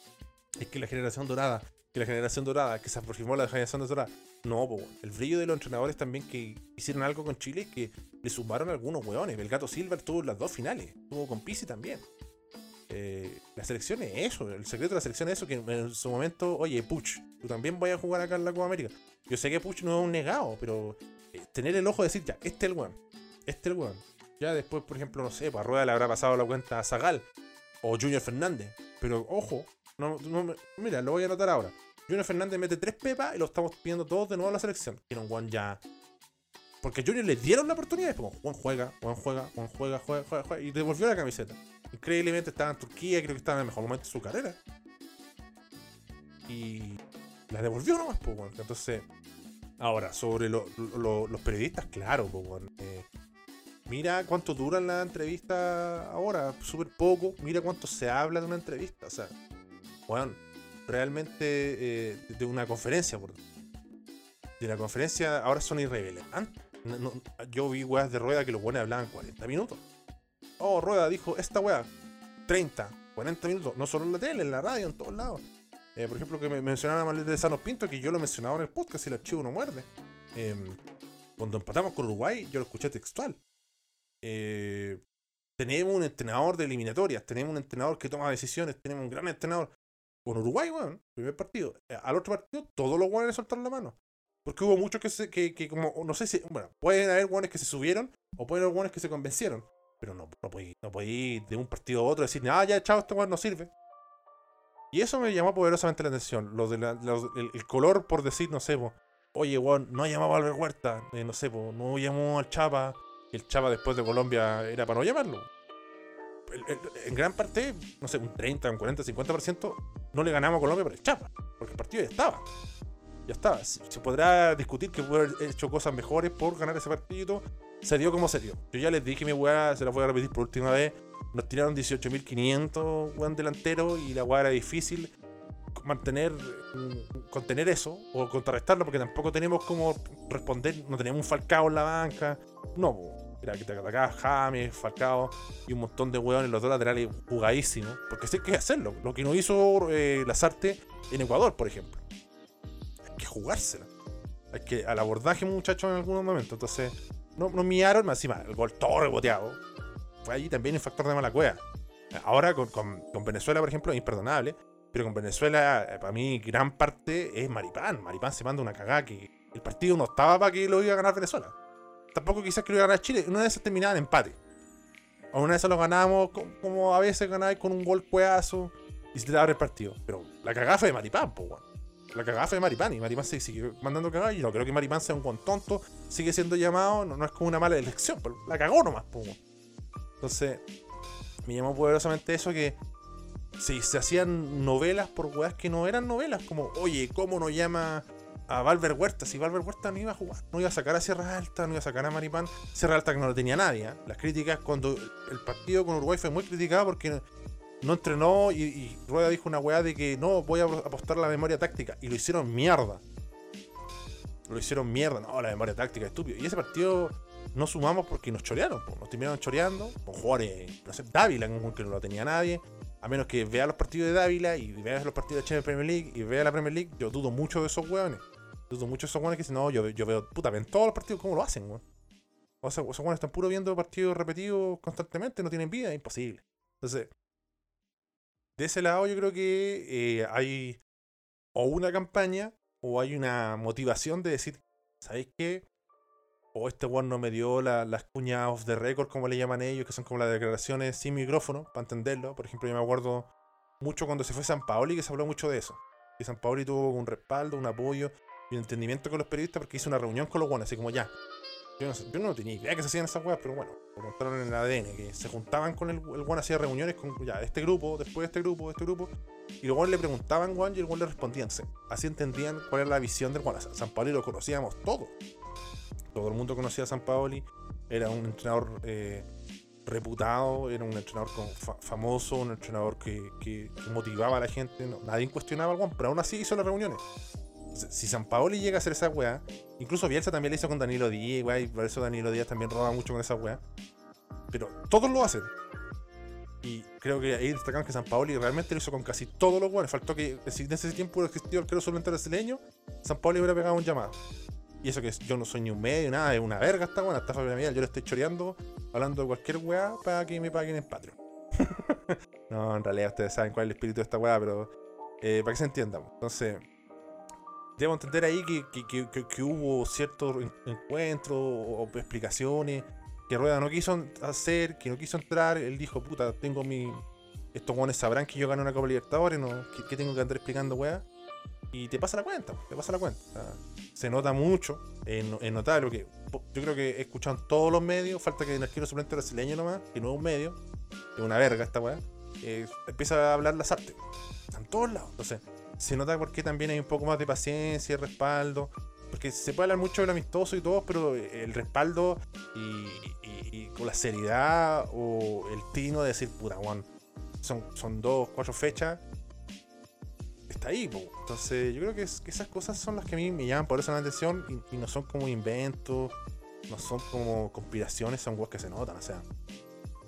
es que la generación dorada, que la generación dorada, que se aproximó la generación dorada, no, el brillo de los entrenadores también que hicieron algo con Chile es que le sumaron algunos weones. El gato Silver tuvo las dos finales, tuvo con Pisi también. Eh, la selección es eso, el secreto de la selección es eso, que en su momento, oye, Puch, tú también vas a jugar acá en la Copa América. Yo sé que Puch no es un negado, pero eh, tener el ojo de decir, ya, este es el weón, este es el weón. Ya después, por ejemplo, no sé, para Rueda le habrá pasado la cuenta a Zagal o Junior Fernández. Pero ojo, no, mira, lo voy a anotar ahora. Junior Fernández mete tres pepas y lo estamos pidiendo todos de nuevo a la selección. Era un Juan ya. Porque Junior le dieron la oportunidad. Como Juan juega, Juan juega, Juan juega, juega, juega, juega. Y devolvió la camiseta. Increíblemente estaba en Turquía, creo que estaba en el mejor momento de su carrera. Y la devolvió nomás, pues. Entonces, ahora, sobre lo- lo- los periodistas, claro, pues, mira cuánto dura la entrevista ahora, súper poco. Mira cuánto se habla de una entrevista. O sea, bueno, realmente eh, de una conferencia, de la conferencia ahora son irrelevantes. No- yo vi weas de rueda que los buenos hablaban 40 minutos. Oh, rueda dijo esta wea, 30, 40 minutos, no solo en la tele, en la radio, en todos lados. Eh, por ejemplo, que me mencionaron a de Sanos Pinto, que yo lo mencionaba en el podcast y el archivo no muerde. Em, cuando empatamos con Uruguay, yo lo escuché textual. Eh, tenemos un entrenador de eliminatorias, tenemos un entrenador que toma decisiones, tenemos un gran entrenador. Con Uruguay, weón, primer partido. Eh, Al otro partido, todos los weones soltaron la mano. Porque hubo muchos que, se, que, que como, no sé si, bueno, pueden haber weones que se subieron o pueden haber weones que se convencieron. Pero no, no podéis no podéis de un partido a otro decir, ah, ya, chao, este weón no sirve. Y eso me llamó poderosamente la atención. Lo de el, color por decir, no sé, po, oye, weón, no llamaba a Albert Huerta, eh, no sé, po, no llamó al Chapa. El Chapa después de Colombia era para no llamarlo. En gran parte, no sé, un 30, un 40, 50%, no le ganamos a Colombia por el Chapa. Porque el partido ya estaba. Ya estaba. Se, podrá discutir que pudo haber hecho cosas mejores por ganar ese partido. Se dio como se dio. Yo ya les dije mi weá, se la voy a repetir por última vez. Nos tiraron 18.500 weón delantero y la weá era difícil mantener, contener eso o contrarrestarlo porque tampoco tenemos como responder, no tenemos un Falcao en la banca. No, era que te atacaba James, Falcao y un montón de weones, los dos laterales jugadísimos. Porque sí hay que hacerlo. Lo que no hizo eh, Lazarte en Ecuador, por ejemplo. Hay que jugársela. Hay que al abordaje, muchachos, en algunos momentos. Entonces, no, no miaron, más encima, el gol todo reboteado. Fue allí también un factor de mala cueva. Ahora con, con- con Venezuela, por ejemplo, es imperdonable. Pero con Venezuela, eh, para mí, gran parte es Maripán. Maripán se manda una cagada que el partido no estaba para que lo iba a ganar Venezuela. Tampoco quizás que lo iba a ganar Chile. Una de esas terminaba en empate. O una de esas lo ganábamos co- como a veces ganáis con un gol cueazo y se te abre el partido. Pero la cagada fue de Maripán, weón. La cagada fue de Maripán y Maripán se sigue mandando cagadas. Y no creo que Maripán sea un buen tonto. Sigue siendo llamado. No, es como una mala elección. Pero la cagó nomás, po, weón. Entonces, me llamó poderosamente eso que si se hacían novelas por weas que no eran novelas, como, oye, ¿cómo no llama a Valver Huerta? Si Valver Huerta no iba a jugar, no iba a sacar a Sierra Alta, no iba a sacar a Maripán, Sierra Alta que no lo tenía nadie. ¿eh? Las críticas cuando el partido con Uruguay fue muy criticado porque no entrenó y, Rueda dijo una weá de que no, voy a apostar la memoria táctica. Y lo hicieron mierda. Lo hicieron mierda. No, la memoria táctica, estúpido. Y ese partido no sumamos porque nos chorearon. Nos terminaron choreando con jugadores, no sé, Dávila, que no lo tenía nadie. A menos que vea los partidos de Dávila y vea los partidos de Champions Premier League y vea la Premier League, yo dudo mucho de esos weones. Dudo mucho esos weones que dicen, no, yo, yo veo, puta, ven todos los partidos, ¿cómo lo hacen, weón? O sea, esos weones están puro viendo partidos repetidos constantemente, no tienen vida, imposible. Entonces, de ese lado yo creo que eh, hay o una campaña o hay una motivación de decir, ¿sabéis qué? O este weón no me dio la- las cuñas off the record, como le llaman ellos, que son como las declaraciones sin micrófono, para entenderlo. Por ejemplo, yo me acuerdo mucho cuando se fue San Paoli que se habló mucho de eso. Que San Paoli tuvo un respaldo, un apoyo y un entendimiento con los periodistas porque hizo una reunión con los buenos, así como ya. Yo no, tenía idea que se hacían esas weas, pero bueno, lo contaron en el ADN, que se juntaban con el, el hacía reuniones con ya, este grupo, después de este grupo, de este grupo, y los weones le preguntaban, weón, y el weón le respondían. Así entendían cuál era la visión del. A San Paoli lo conocíamos todo. Todo el mundo conocía a San Paoli, era un entrenador eh, reputado, era un entrenador famoso, un entrenador que, que- motivaba a la gente, no- nadie cuestionaba al weón, pero aún así hizo las reuniones. Si- San Paoli llega a hacer esa weá, incluso Bielsa también lo hizo con Danilo Díaz, weá, y por eso Danilo Díaz también roba mucho con esa weá. Pero todos lo hacen. Y creo que ahí destacamos que San Paoli realmente lo hizo con casi todos los weones. Faltó que si en ese tiempo hubiera existido el creo solamente brasileño, San Paoli hubiera pegado un llamado. Y eso que yo no soy ni un medio, nada, es una verga esta weá, esta familia yo le estoy choreando, hablando de cualquier weá para que me paguen en Patreon. no, en realidad ustedes saben cuál es el espíritu de esta weá, pero eh, para que se entienda. pues. Entonces, debo entender ahí que, que- que- que- que hubo ciertos en- encuentros o explicaciones que Rueda no quiso hacer, que no quiso entrar. Él dijo, puta, tengo mi. Estos guanes sabrán que yo gané una Copa Libertadores, ¿no? ¿Qué, qué tengo que andar explicando, weá? Y te pasa la cuenta, te pasa la cuenta. Se nota mucho, es, es notable, po- yo creo que he escuchado en todos los medios, falta que el arquero suplente brasileño nomás, que no es un medio, es una verga esta weá, eh, empieza a hablar las artes. Están todos lados. Entonces, se nota porque también hay un poco más de paciencia respaldo. Porque se puede hablar mucho del amistoso y todo, pero el respaldo y, y- y con la seriedad o el tino de decir, puta, Juan, son, son dos, cuatro fechas, está ahí. po. Entonces, yo creo que, es- que esas cosas son las que a mí me llaman por eso la atención y, y no son como inventos, no son como conspiraciones, son cosas que se notan. O sea,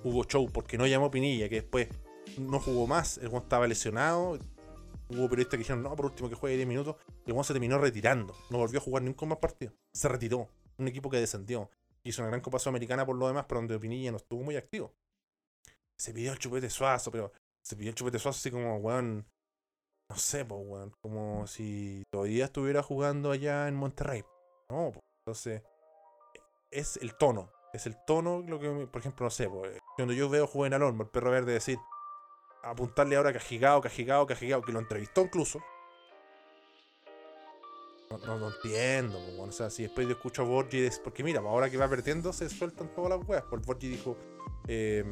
hubo show porque no llamó Pinilla, que después no jugó más, el Juan estaba lesionado. Hubo periodistas que dijeron, no, por último que juegue 10 minutos. El Juan se terminó retirando. No volvió a jugar ningún más partido. Se retiró. Un equipo que descendió. Hizo una gran Copa Sudamericana por lo demás, pero donde Pinilla no estuvo muy activo. Se pidió el chupete suazo, pero se pidió el chupete suazo así como, weón. No sé, pues, weón. Como si todavía estuviera jugando allá en Monterrey. No, po. entonces. Es el tono. Es el tono lo que, por ejemplo, no sé, pues, cuando yo veo en Olmo, el perro verde, decir, apuntarle ahora a Cajigao, Cajigao, Cajigao, que lo entrevistó incluso. No, no, entiendo, o sea, si después yo escucho a Borgi, es- porque mira, ahora que va perdiendo se sueltan todas las weas. Porque Borgi dijo, eh,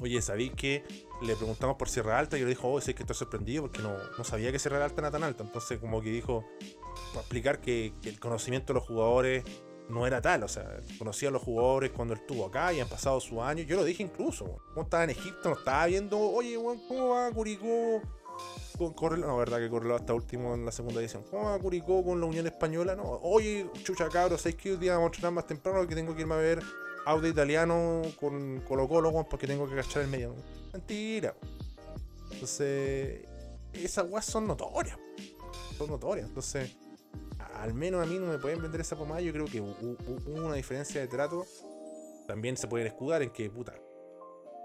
oye, ¿sabéis que le preguntamos por Sierra Alta? Y le dijo, oh, sé que estoy sorprendido porque no, no sabía que Sierra Alta era tan alta. Entonces, como que dijo, para explicar que el conocimiento de los jugadores no era tal, o sea, conocía a los jugadores cuando él estuvo acá y han pasado sus años. Yo lo dije incluso. Cuando estaba en Egipto, no estaba viendo, oye, ¿cómo va Curicó? Con Correlo, no, verdad que Correlo hasta último en la segunda edición. ¿Cómo va Curicó con la Unión Española? No, oye, chucha cabros, ¿sabes que hoy día vamos a entrenar más temprano que tengo que irme a ver audio italiano con Colo Colo, porque tengo que cachar el medio? Mentira, weón. Entonces, esas weas son notorias. Son notorias. Entonces, al menos a mí no me pueden vender esa pomada. Yo creo que hu- hu- hubo una diferencia de trato. También se pueden escudar en que, puta,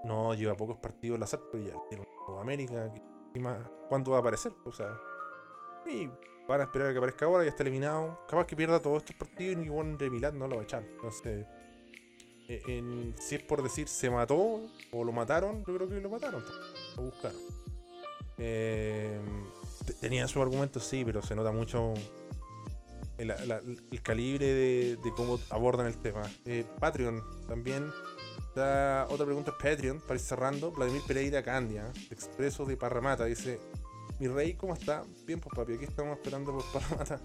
no lleva pocos partidos la SAT, pero ya tiene América. ¿Cuándo va a aparecer? O sea, y van a esperar a que aparezca ahora, ya está eliminado. Capaz que pierda todos estos partidos y Juan de Milán no lo va a echar. Entonces, eh, si es por decir se mató o lo mataron, yo creo que lo mataron. Lo buscaron. Eh, te- tenían su argumento, sí, pero se nota mucho el, calibre de, cómo abordan el tema. Eh, Patreon también. Da otra pregunta es Patreon, para ir cerrando. Vladimir Pereira Candia, expreso de Parramata, dice: Mi rey, ¿cómo está? Bien, pues papi, aquí estamos esperando por Parramata.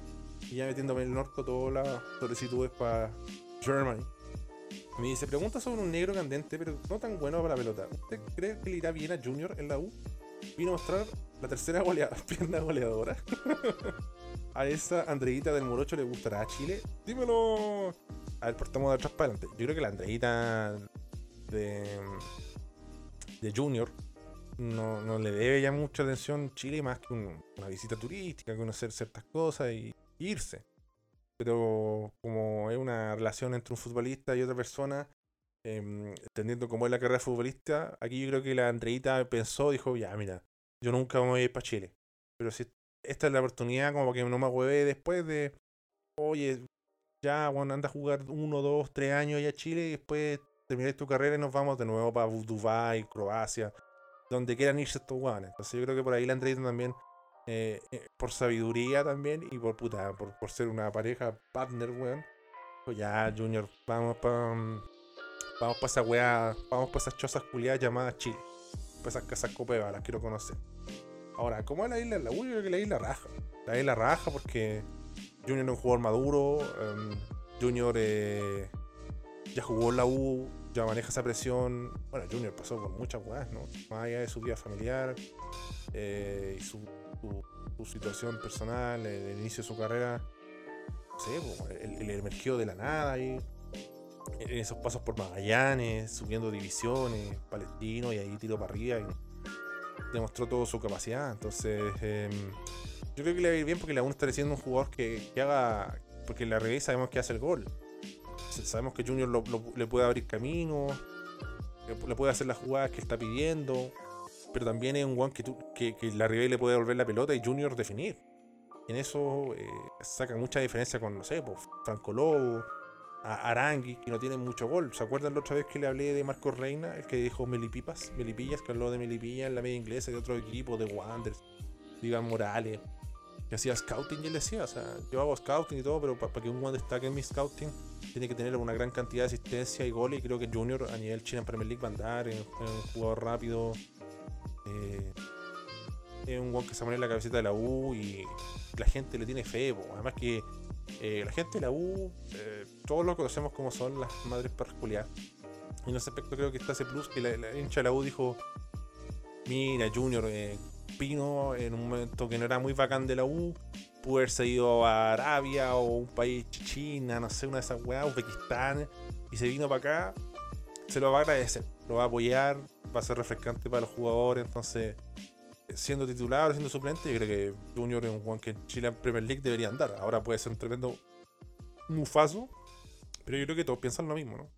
Y ya metiéndome en el norte todas las solicitudes para Germany. Me dice, pregunta sobre un negro candente, pero no tan bueno para la pelota. ¿Usted cree que le irá bien a Junior en la U? Vino a mostrar la tercera golea- pierna goleadora. a esa Andreita del Morocho le gustará Chile. Dímelo. A ver, portamos de atrás para adelante. Yo creo que la Andreita de, de Junior no, no le debe ya mucha atención Chile más que un- una visita turística, conocer ciertas cosas y irse. Pero como es una relación entre un futbolista y otra persona, em, entendiendo cómo es la carrera futbolista, aquí yo creo que la Andreita pensó, dijo, ya, mira, yo nunca voy a ir para Chile. Pero si esta es la oportunidad como que no me hueve después de, oye, ya, bueno, anda a jugar uno, dos, tres años allá a Chile y después terminar tu carrera y nos vamos de nuevo para Dubái, Croacia, donde quieran irse estos guanes. Entonces yo creo que por ahí la Andreita también, eh, eh, por sabiduría también y por puta, por, ser una pareja partner, weón. Pues ya, Junior, vamos para vamos pa esa weá, vamos para esas chozas culiadas llamadas Chile. Para esas casas copevas, las quiero conocer. Ahora, ¿cómo es la isla? La U, yo creo que la isla raja. La isla raja porque Junior es un jugador maduro. em, Junior eh, ya jugó en la U, ya maneja esa presión. Bueno, Junior pasó por muchas weas, ¿no? Más allá de su vida familiar eh, y su, situación personal, el, el inicio de su carrera. No sé, él emergió de la nada ahí. En esos pasos por Magallanes, subiendo divisiones, palestino y ahí tiró para arriba y demostró toda su capacidad. Entonces, em, yo creo que le va a ir bien porque la UNO está diciendo un jugador que, que haga. Porque en la revés sabemos que hace el gol. Sabemos que Junior le puede abrir camino, le, puede hacer las jugadas que está pidiendo. Pero también es un guan que, tú- que la revés le puede devolver la pelota y Junior definir. En eso eh, saca mucha diferencia con, no sé, pues, Franco Lobo, a Arangui, que no tienen mucho gol. ¿Se acuerdan la otra vez que le hablé de Marcos Reina, el que dijo Melipipas, Melipillas, que habló de Melipillas en la media inglesa de otro equipo, de Wanderers, de Iván Morales, que hacía scouting y él decía, o sea, yo hago scouting y todo, pero para que un Juan destaque en mi scouting, tiene que tener una gran cantidad de asistencia y goles, y creo que Junior a nivel China Premier League va a andar, es un jugador rápido, eh, es un Juan que se pone en la cabecita de la U y la gente le tiene fe, además que eh, la gente de la U, eh, todos lo conocemos como son las madres parculiadas. Y en ese aspecto creo que está ese plus que la, hincha de la U dijo, mira Junior, eh, Pino en un momento que no era muy bacán de la U, pudo haberse ido a Arabia o un país China, no sé, una de esas weas, Uzbekistán, y se vino para acá, se lo va a agradecer, lo va a apoyar, va a ser refrescante para los jugadores, entonces siendo titular siendo suplente, yo creo que Junior es un Juan que en Chile en Premier League debería andar. Ahora puede ser un tremendo mufazo, pero yo creo que todos piensan lo mismo, ¿no?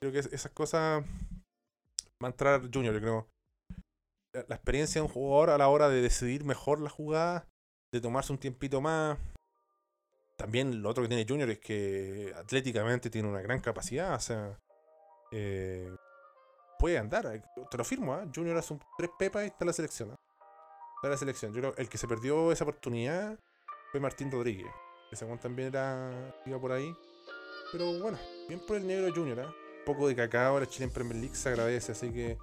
Creo que es- esas cosas va a entrar Junior, yo creo. La, experiencia de un jugador a la hora de decidir mejor la jugada, de tomarse un tiempito más. También lo otro que tiene Junior es que atléticamente tiene una gran capacidad, o sea, eh, puede andar, eh, te lo firmo, ¿ah? Junior hace un tres pepas y está la selección. ¿ah? Está la selección. Yo creo el que se perdió esa oportunidad fue Martín Rodríguez. Que según también era, iba por ahí. Pero bueno, bien por el negro Junior, ¿ah? Un poco de cacao, la Chile en Premier League se agradece, así que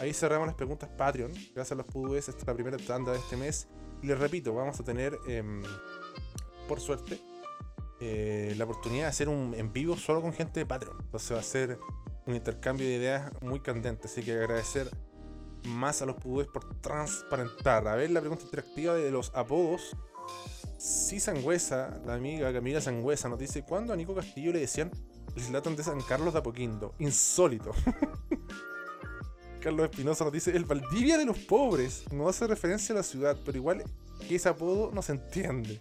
ahí cerramos las preguntas Patreon. Gracias a los PUDUs, esta es la primera tanda de este mes. Y les repito, vamos a tener, em, por suerte, eh, la oportunidad de hacer un en vivo solo con gente de Patreon. Entonces va a ser un intercambio de ideas muy candente. Así que agradecer más a los PUDUs por transparentar. A ver la pregunta interactiva de los apodos. Si Sangüesa, la amiga Camila Sangüesa, nos dice: ¿Cuándo a Nico Castillo le decían el Zlatan de San Carlos de Apoquindo? Insólito. Carlos Espinosa nos dice: El Valdivia de los pobres. No hace referencia a la ciudad, pero igual que ese apodo no se entiende.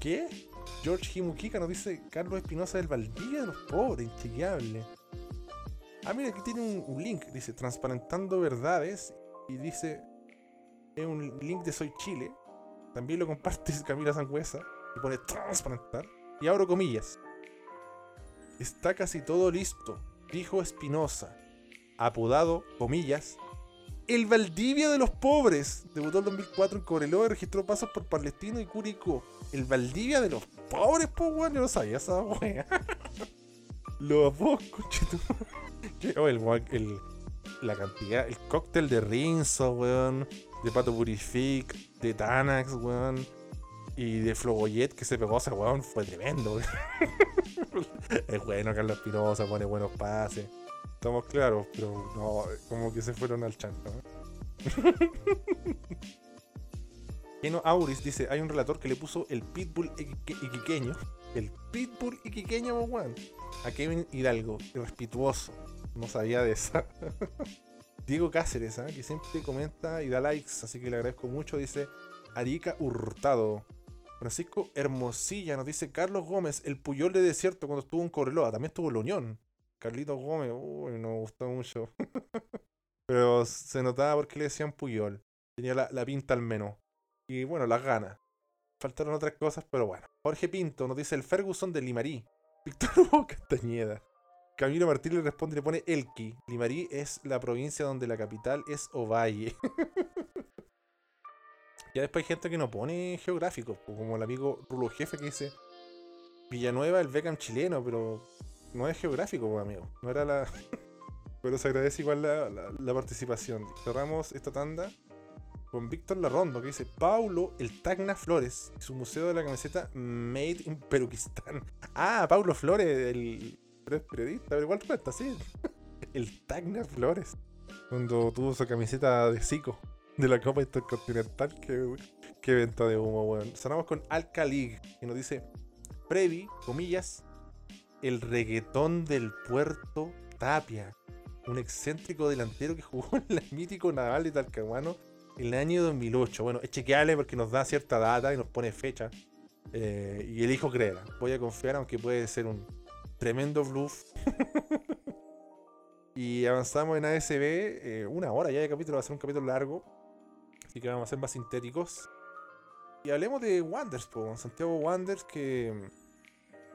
¿Qué? George Himukica nos dice: Carlos Espinosa del Valdivia de los pobres. Inchequeable. Ah, mira, aquí tiene un, un link. Dice: Transparentando verdades. Y dice: Es un link de Soy Chile. También lo comparte Camila Sangüesa. Y pone transparentar. Y abro comillas. Está casi todo listo, dijo Espinosa. Apodado, comillas, el Valdivia de los pobres. Debutó en 2004 en Cobreloa y registró pasos por Palestino y Curicó. El Valdivia de los pobres, pues, weón. Yo no sabía esa wea. Los apodos, conchito. Oh, el, el- la cantidad, el cóctel de Rinzo, weón. De Pato Purific, de Tanax, weón. Y de Flogoyet que se pegó a ese weón fue tremendo. es bueno, Carlos Espinosa pone buenos pases. Estamos claros, pero no, como que se fueron al chanto. ¿no? Keno Auris dice, hay un relator que le puso el pitbull iquique- iquiqueño. El pitbull iquiqueño, weón. A Kevin Hidalgo, irrespetuoso. No sabía de esa. Diego Cáceres, ¿ah? que siempre comenta y da likes, así que le agradezco mucho. Dice Arica Hurtado. Francisco Hermosilla nos dice Carlos Gómez, el Puyol de desierto cuando estuvo en Cobreloa. También estuvo en la Unión. Carlitos Gómez, uy, no me gustó mucho. Pero se notaba porque le decían Puyol. Tenía la, la pinta al menos. Y bueno, las ganas. Faltaron otras cosas, pero bueno. Jorge Pinto nos dice el Ferguson de Limarí. Víctor Hugo Castañeda. Camilo Martínez le responde y le pone Elqui. Limarí es la provincia donde la capital es Ovalle. ya después hay gente que no pone geográficos, como el amigo Rulo Jefe que dice Villanueva, el Beckham chileno, pero no es geográfico, amigo. No era la. pero se agradece igual la, la- participación. Cerramos esta tanda con Víctor Larrondo que dice Paulo el Tacna Flores y su museo de la camiseta Made in Perukistán. Ah, Paulo Flores, el pero es periodista, pero igual cuenta, sí. El Tacna Flores. Cuando tuvo su camiseta de Zico de la Copa Intercontinental. Qué, qué venta de humo, weón. Sonamos con Alca League, que nos dice Previ, comillas, el reggaetón del puerto Tapia. Un excéntrico delantero que jugó en el mítico Naval de Talcahuano en el año 2008. Bueno, es chequeable porque nos da cierta data y nos pone fecha. Eh, y elijo creer. Voy a confiar, aunque puede ser un tremendo bluff. y avanzamos en ASB. eh, una hora ya de capítulo, va a ser un capítulo largo. Así que vamos a ser más sintéticos. Y hablemos de Wanders, po, Santiago Wanders que,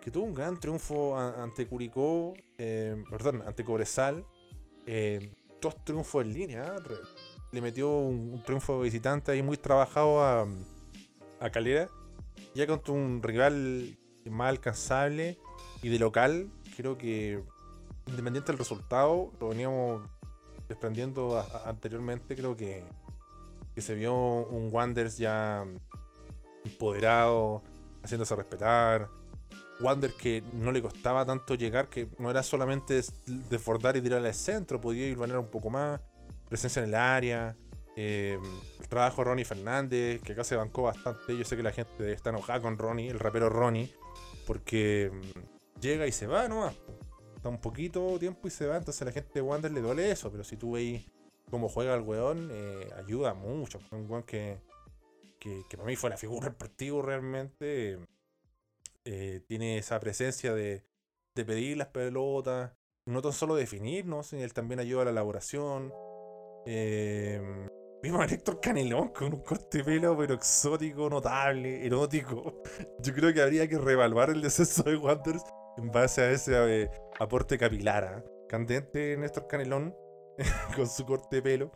que tuvo un gran triunfo ante Curicó, eh, perdón, ante Cobresal. eh, dos triunfos en línea. Le metió un, un triunfo visitante ahí muy trabajado a, a Calera. Ya contra un rival más alcanzable y de local, creo que independiente del resultado, lo veníamos desprendiendo anteriormente, creo que, se vio un Wanderers ya empoderado, haciéndose respetar. Wander que no le costaba tanto llegar, que no era solamente des- desbordar y tirar al centro, podía ir un poco más, presencia en el área, eh, el trabajo de Ronnie Fernández, que acá se bancó bastante. Yo sé que la gente está enojada con Ronnie, el rapero Ronnie, porque mm, llega y se va nomás. Está un poquito tiempo y se va, entonces a la gente de Wander le duele eso, pero si tú veis cómo juega el weón, eh, ayuda mucho. Un weón que, que, para mí fue la figura del partido realmente. eh, tiene esa presencia de, de pedir las pelotas, no tan solo definir, ¿no? sino él también ayuda a la elaboración. Eh, vimos a Héctor Canelón con un corte de pelo, pero exótico, notable, erótico. Yo creo que habría que reevaluar el descenso de Wanderers en base a ese eh, aporte capilar. ¿ah? Candente Néstor Canelón con su corte de pelo.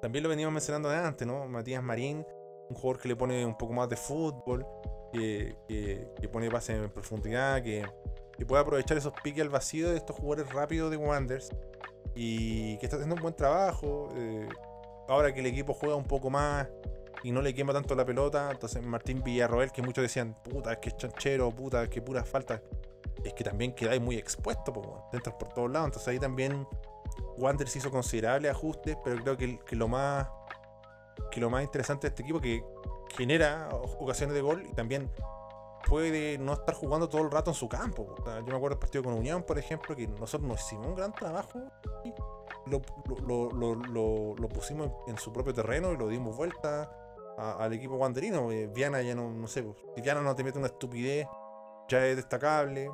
También lo veníamos mencionando de antes, ¿no? Matías Marín, un jugador que le pone un poco más de fútbol, que, pone pase en profundidad, que, que puede aprovechar esos piques al vacío de estos jugadores rápidos de Wanderers y que está haciendo un buen trabajo. eh, ahora que el equipo juega un poco más y no le quema tanto la pelota, entonces Martín Villarroel, que muchos decían, puta, es que es chanchero, puta, es que pura falta, es que también quedáis muy expuesto, pues, entras por todos lados, entonces ahí también Wanderers hizo considerables ajustes, pero creo que, que lo más que lo más interesante de este equipo que genera ocasiones de gol y también puede no estar jugando todo el rato en su campo. Yo me acuerdo del partido con Unión, por ejemplo, que nosotros nos hicimos un gran trabajo y lo, lo- lo- lo- pusimos en su propio terreno y lo dimos vuelta al equipo wanderino. Eh, Viana ya no, no sé, si Viana no te mete una estupidez, ya es destacable.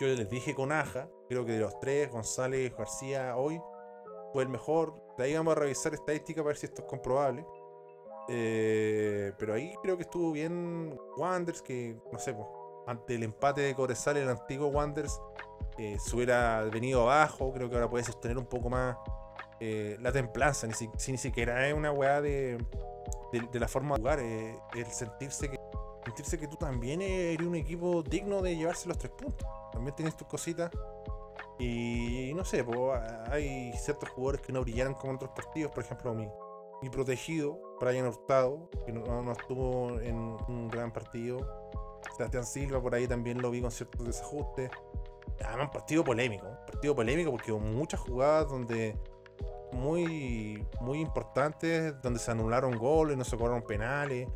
Yo les dije con Aja, creo que de los tres, González, García, hoy fue el mejor. De ahí vamos a revisar estadística para ver si esto es comprobable. Eh, pero ahí creo que estuvo bien Wanders, que no sé, ante el empate de Cobresal, el antiguo Wanders eh, se hubiera venido abajo. Creo que ahora puede sostener un poco más eh, la templanza. Ni, si- si ni siquiera es una weá de, de, de la forma de jugar, eh, el sentirse que, sentirse que tú también eres un equipo digno de llevarse los tres puntos. También tienes tus cositas. Y no sé, hay ciertos jugadores que no brillaron como en otros partidos. Por ejemplo, mi, y protegido. Brian Hurtado, que no, no estuvo en un gran partido. Sebastián Silva por ahí también lo vi con ciertos desajustes. Además, un partido polémico. Un partido polémico porque hubo muchas jugadas donde muy, muy importantes, donde se anularon goles, no se cobraron penales.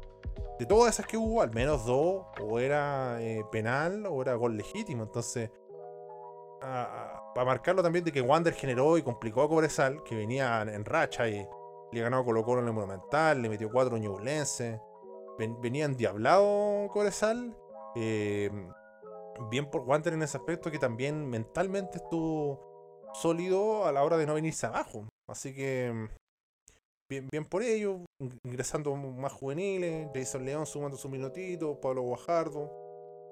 De todas esas que hubo, al menos dos, o era eh, penal o era gol legítimo. Entonces, para marcarlo también de que Wander generó y complicó a Cobresal, que venía en racha y le ganó a Colo Colo en el Monumental, le metió cuatro ñublenses. Ven, venía endiablado Cobresal. Eh, bien por Wander en ese aspecto que también mentalmente estuvo sólido a la hora de no venirse abajo. Así que bien, por ello, ingresando más juveniles, Jason León sumando su minutito, Pablo Guajardo,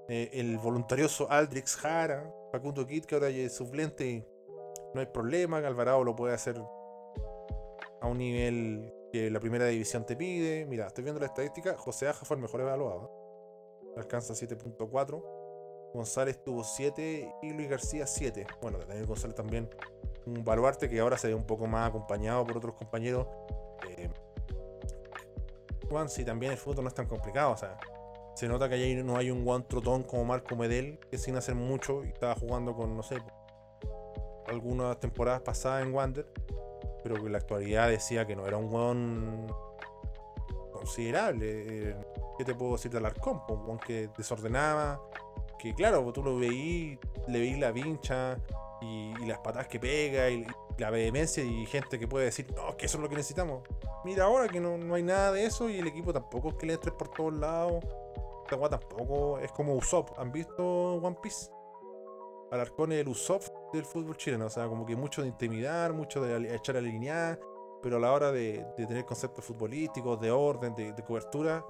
eh, el voluntarioso Aldrix Jara, Facundo Kit que ahora es suplente, no hay problema, Alvarado lo puede hacer a un nivel que la primera división te pide. Mira, estoy viendo la estadística, José Aja fue el mejor evaluado, alcanza 7.4. González tuvo 7 y Luis García 7. Bueno, Daniel González también un baluarte que ahora se ve un poco más acompañado por otros compañeros. Eh, si también el fútbol no es tan complicado, o sea, se nota que ahí no hay un Juan trotón como Marco Medel, que sin hacer mucho y estaba jugando con, no sé, algunas temporadas pasadas en Wander, pero que en la actualidad decía que no era un Juan considerable. Eh, ¿Qué te puedo decir de Alarcón? Un Juan que desordenaba, que claro, tú lo veí, le veí la pincha, y, las patadas que pega y, la vehemencia y gente que puede decir, no, que eso es lo que necesitamos. Mira ahora que no, hay nada de eso y el equipo tampoco es que le entre por todos lados. Esta tampoco es como Usopp. ¿Han visto One Piece? Alarcón es el Usopp del fútbol chileno. O sea, como que mucho de intimidar, mucho de echar a la línea, pero a la hora de, tener conceptos futbolísticos, de orden, de, cobertura,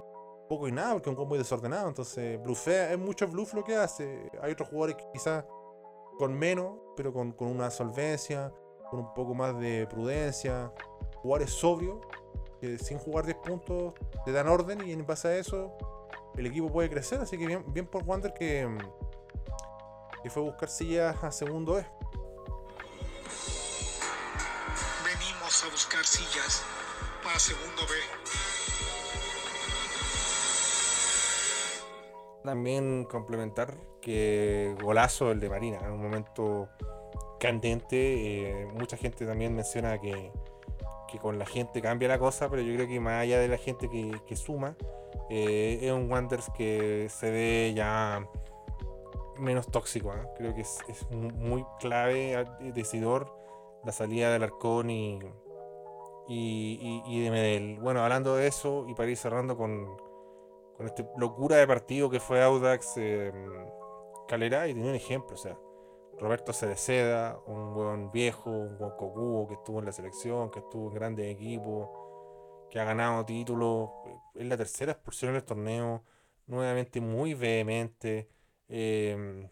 poco y nada, porque es un combo muy desordenado. Entonces, bluffea, es mucho bluff lo que hace. Hay otros jugadores que quizás con menos, pero con, una solvencia, con un poco más de prudencia. Jugar es sobrio, que sin jugar 10 puntos te dan orden y en base a eso el equipo puede crecer. Así que bien, bien por Wander que, que fue a buscar sillas a segundo E. Venimos a buscar sillas para segundo B. También complementar que golazo el de Marina, en un momento candente. Eh, mucha gente también menciona que, con la gente cambia la cosa, pero yo creo que más allá de la gente que, suma, eh, es un Wanderers que se ve ya menos tóxico. ¿ah? Creo que es, muy clave, ah, decidor, la salida del Arcón y, y, de Medel. Bueno, hablando de eso, y para ir cerrando con, con esta locura de partido que fue Audax Calera y tenía un ejemplo, o sea, Roberto Cereceda, un buen viejo, un buen cocubo que estuvo en la selección, que estuvo en grandes equipos, que ha ganado títulos, es la tercera expulsión en el torneo, nuevamente muy vehemente, em,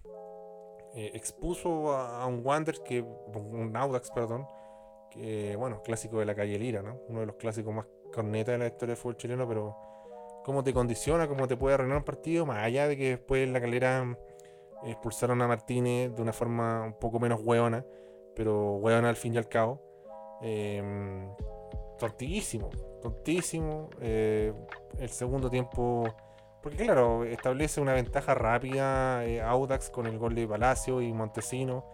eh, expuso a, un Wander que, un Audax, perdón, que bueno, clásico de la calle Lira, ¿no? Uno de los clásicos más cornetas de la historia del fútbol chileno, pero cómo te condiciona, cómo te puede arruinar un partido, más allá de que después en la calera expulsaron a Martínez de una forma un poco menos hueona, pero hueona al fin y al cabo. Eh, tontísimo, tontísimo. Eh, el segundo tiempo, porque claro, establece una ventaja rápida eh, Audax con el gol de Palacio y Montesino.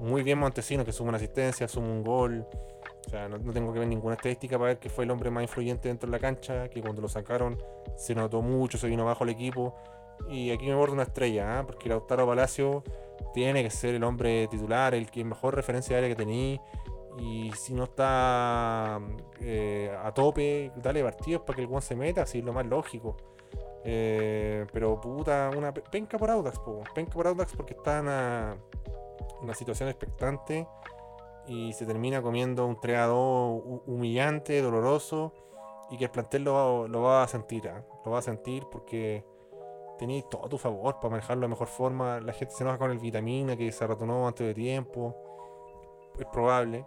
Muy bien Montesino que suma una asistencia, suma un gol. O sea, no, tengo que ver ninguna estadística para ver que fue el hombre más influyente dentro de la cancha, que cuando lo sacaron se notó mucho, se vino abajo el equipo. Y aquí me bordo una estrella, ¿eh? porque Lautaro Palacio tiene que ser el hombre titular, el que mejor referencia de área que tenía. Y si no está eh, a tope, dale partidos para que el Juan se meta, así es lo más lógico. Eh, pero puta, una penca por Audax, penca por Audax porque está en una situación expectante y se termina comiendo un 3 humillante, doloroso y que el plantel lo, va a sentir, ¿ah? lo va a sentir porque tenéis todo a tu favor para manejarlo de mejor forma. La gente se enoja con el vitamina que se retornó antes de tiempo, es probable.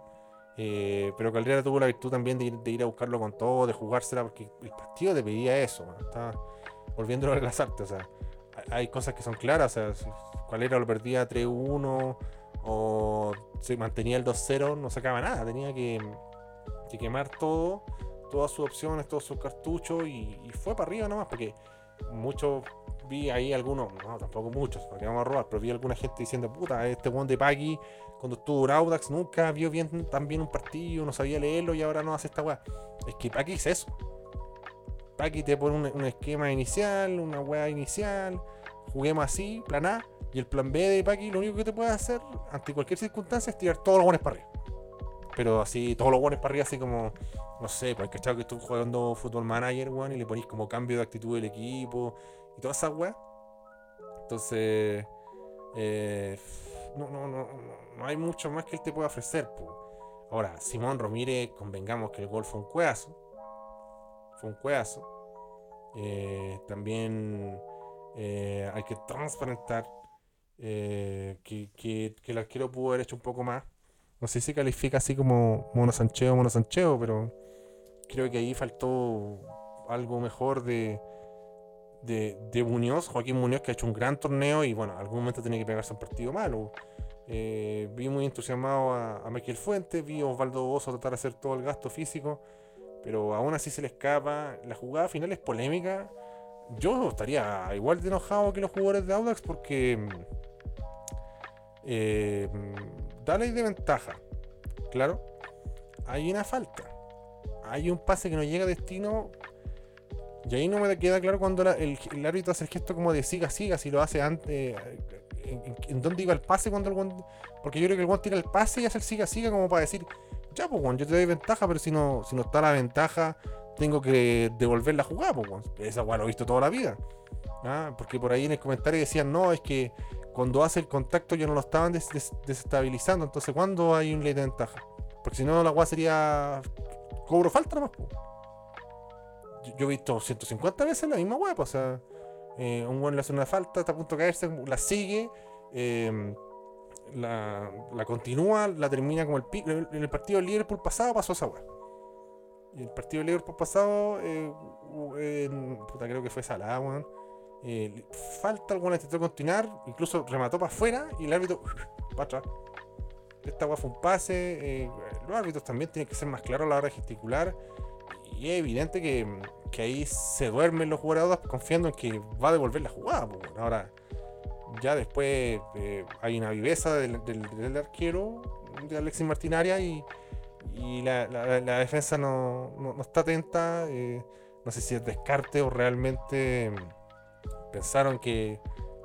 Eh, pero Caldera tuvo la virtud también de ir, a buscarlo con todo, de jugársela, porque el partido te pedía eso. Está volviéndolo a las artes. O sea, hay cosas que son claras. O sea, Caldera lo perdía 3-1 o se mantenía el 2-0, no sacaba nada, tenía que, quemar todo, todas sus opciones, todos sus cartuchos y fue para arriba nomás, porque muchos vi ahí algunos, no, tampoco muchos, porque vamos a robar, pero vi alguna gente diciendo, puta, este one de Paki, cuando estuvo en Audax, nunca vio bien también un partido, no sabía leerlo y ahora no hace esta weá. Es que Paki es eso. Paki te pone un, esquema inicial, una weá inicial, juguemos así, plan A, y el plan B de Paki lo único que te puede hacer ante cualquier circunstancia es tirar todos los buenos para arriba. Pero así, todos los buenos para arriba, así como, no sé, pues cachado que estuve jugando Fútbol Manager, weón, y le ponís como cambio de actitud del equipo y todas esas weas. Entonces, eh, no, no, no, no hay mucho más que él te pueda ofrecer. Ahora, Simón Romírez, convengamos que el gol fue un cueazo. Fue un cueazo. Eh, también eh, hay que transparentar que, que, que el arquero pudo haber hecho un poco más. No sé si califica así como monosancheo, monosancheo, pero creo que ahí faltó algo mejor de, de, de Muñoz, Joaquín Muñoz, que ha hecho un gran torneo y bueno, en algún momento tiene que pegarse un partido malo. Eh, vi muy entusiasmado a, a Michael Fuentes, vi a Osvaldo Bozo tratar de hacer todo el gasto físico, pero aún así se le escapa. La jugada final es polémica. Yo estaría igual de enojado que los jugadores de Audax porque eh, dale de ventaja. Claro, hay una falta. Hay un pase que no llega a destino. Y ahí no me queda claro cuando el, árbitro hace el gesto como de siga, siga, si lo hace antes. En, en- dónde iba el pase cuando el guan- Porque yo creo que el guan tira el pase y hace el siga, siga como para decir, ya, pues, guan, yo te doy ventaja, pero si no, si no está la ventaja, tengo que devolver la jugada, pues, guan. Esa guan lo he visto toda la vida. Ah, Porque por ahí en el comentario decían, no, es que cuando hace el contacto ya no lo estaban des- des- desestabilizando, entonces ¿cuándo hay un ley de ventaja? Porque si no, la guay sería cobro falta nomás. po. Yo, he visto 150 veces la misma guay, o sea, eh, un buen le hace una falta, está a punto de caerse, la sigue, eh, la, la continúa, la termina como el pico. En el partido del Liverpool pasado pasó esa weá. El partido del Liverpool pasado, eh, puta, creo que fue Salah, weón. Eh, falta alguna intentó continuar, incluso remató para afuera y el árbitro para atrás. Esta weá fue un pase. eh, los árbitros también tienen que ser más claros a la hora de gesticular. Y es evidente que, ahí se duermen los jugadores confiando en que va a devolver la jugada. Ahora, ya después eh, hay una viveza del, del- arquero de Alexis Martinaria y, y la, defensa no, no- está atenta. eh, no sé si es descarte o realmente pensaron que,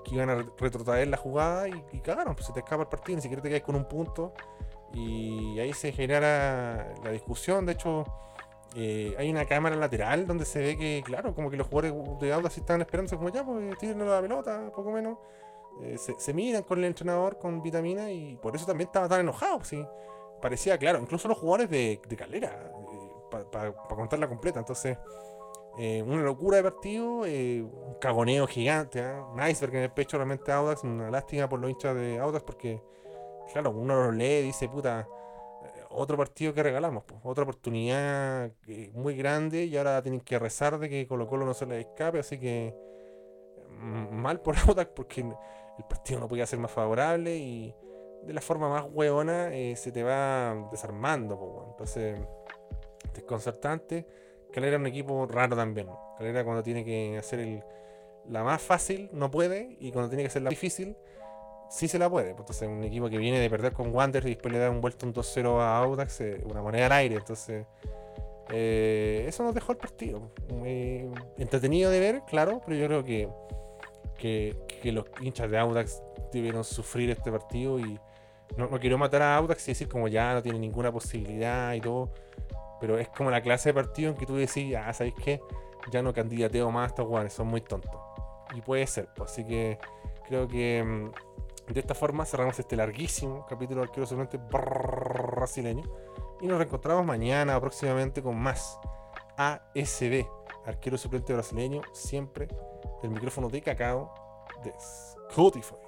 iban a re- retrotraer la jugada y, y cagaron. Pues se te escapa el partido, ni siquiera te quedas con un punto. Y ahí se genera la discusión. De hecho, eh, hay una cámara lateral donde se ve que, claro, como que los jugadores de Audax están esperando, como ya, pues tírenle la pelota, poco menos. Eh, se, miran con el entrenador, con vitamina, y por eso también estaba tan enojado. ¿sí? Parecía, claro, incluso los jugadores de, de Calera, para contarla completa. Entonces, eh, una locura de partido, eh, un cagoneo gigante, ¿ah? un iceberg en el pecho realmente Audax, una lástima por los hinchas de Audax, porque, claro, uno lo lee y dice, puta, eh, otro partido que regalamos, po, otra oportunidad eh, muy grande y ahora tienen que rezar de que Colo Colo no se les escape, así que mm, mal por Audax porque el partido no podía ser más favorable y de la forma más hueona eh, se te va desarmando, entonces desconcertante. Calera es un equipo raro también. Calera cuando tiene que hacer el, la más fácil no puede y cuando tiene que hacer la difícil sí se la puede. Entonces un equipo que viene de perder con Wander y después le da un vuelto un 2-0 a Audax, eh, una moneda al aire. Entonces eh, eso nos dejó el partido. Entretenido de ver, claro, pero yo creo que, que, que los hinchas de Audax debieron sufrir este partido y no, no quiero matar a Audax y decir como ya no tiene ninguna posibilidad y todo. Pero es como la clase de partido en que tú decís, ah, ¿sabéis qué? Ya no candidateo más a estos jugadores, son muy tontos. Y puede ser, pues, así que creo que mm, de esta forma cerramos este larguísimo capítulo del arquero suplente brasileño. Y nos reencontramos mañana próximamente con más ASB, arquero suplente brasileño, siempre del micrófono de cacao de Spotify.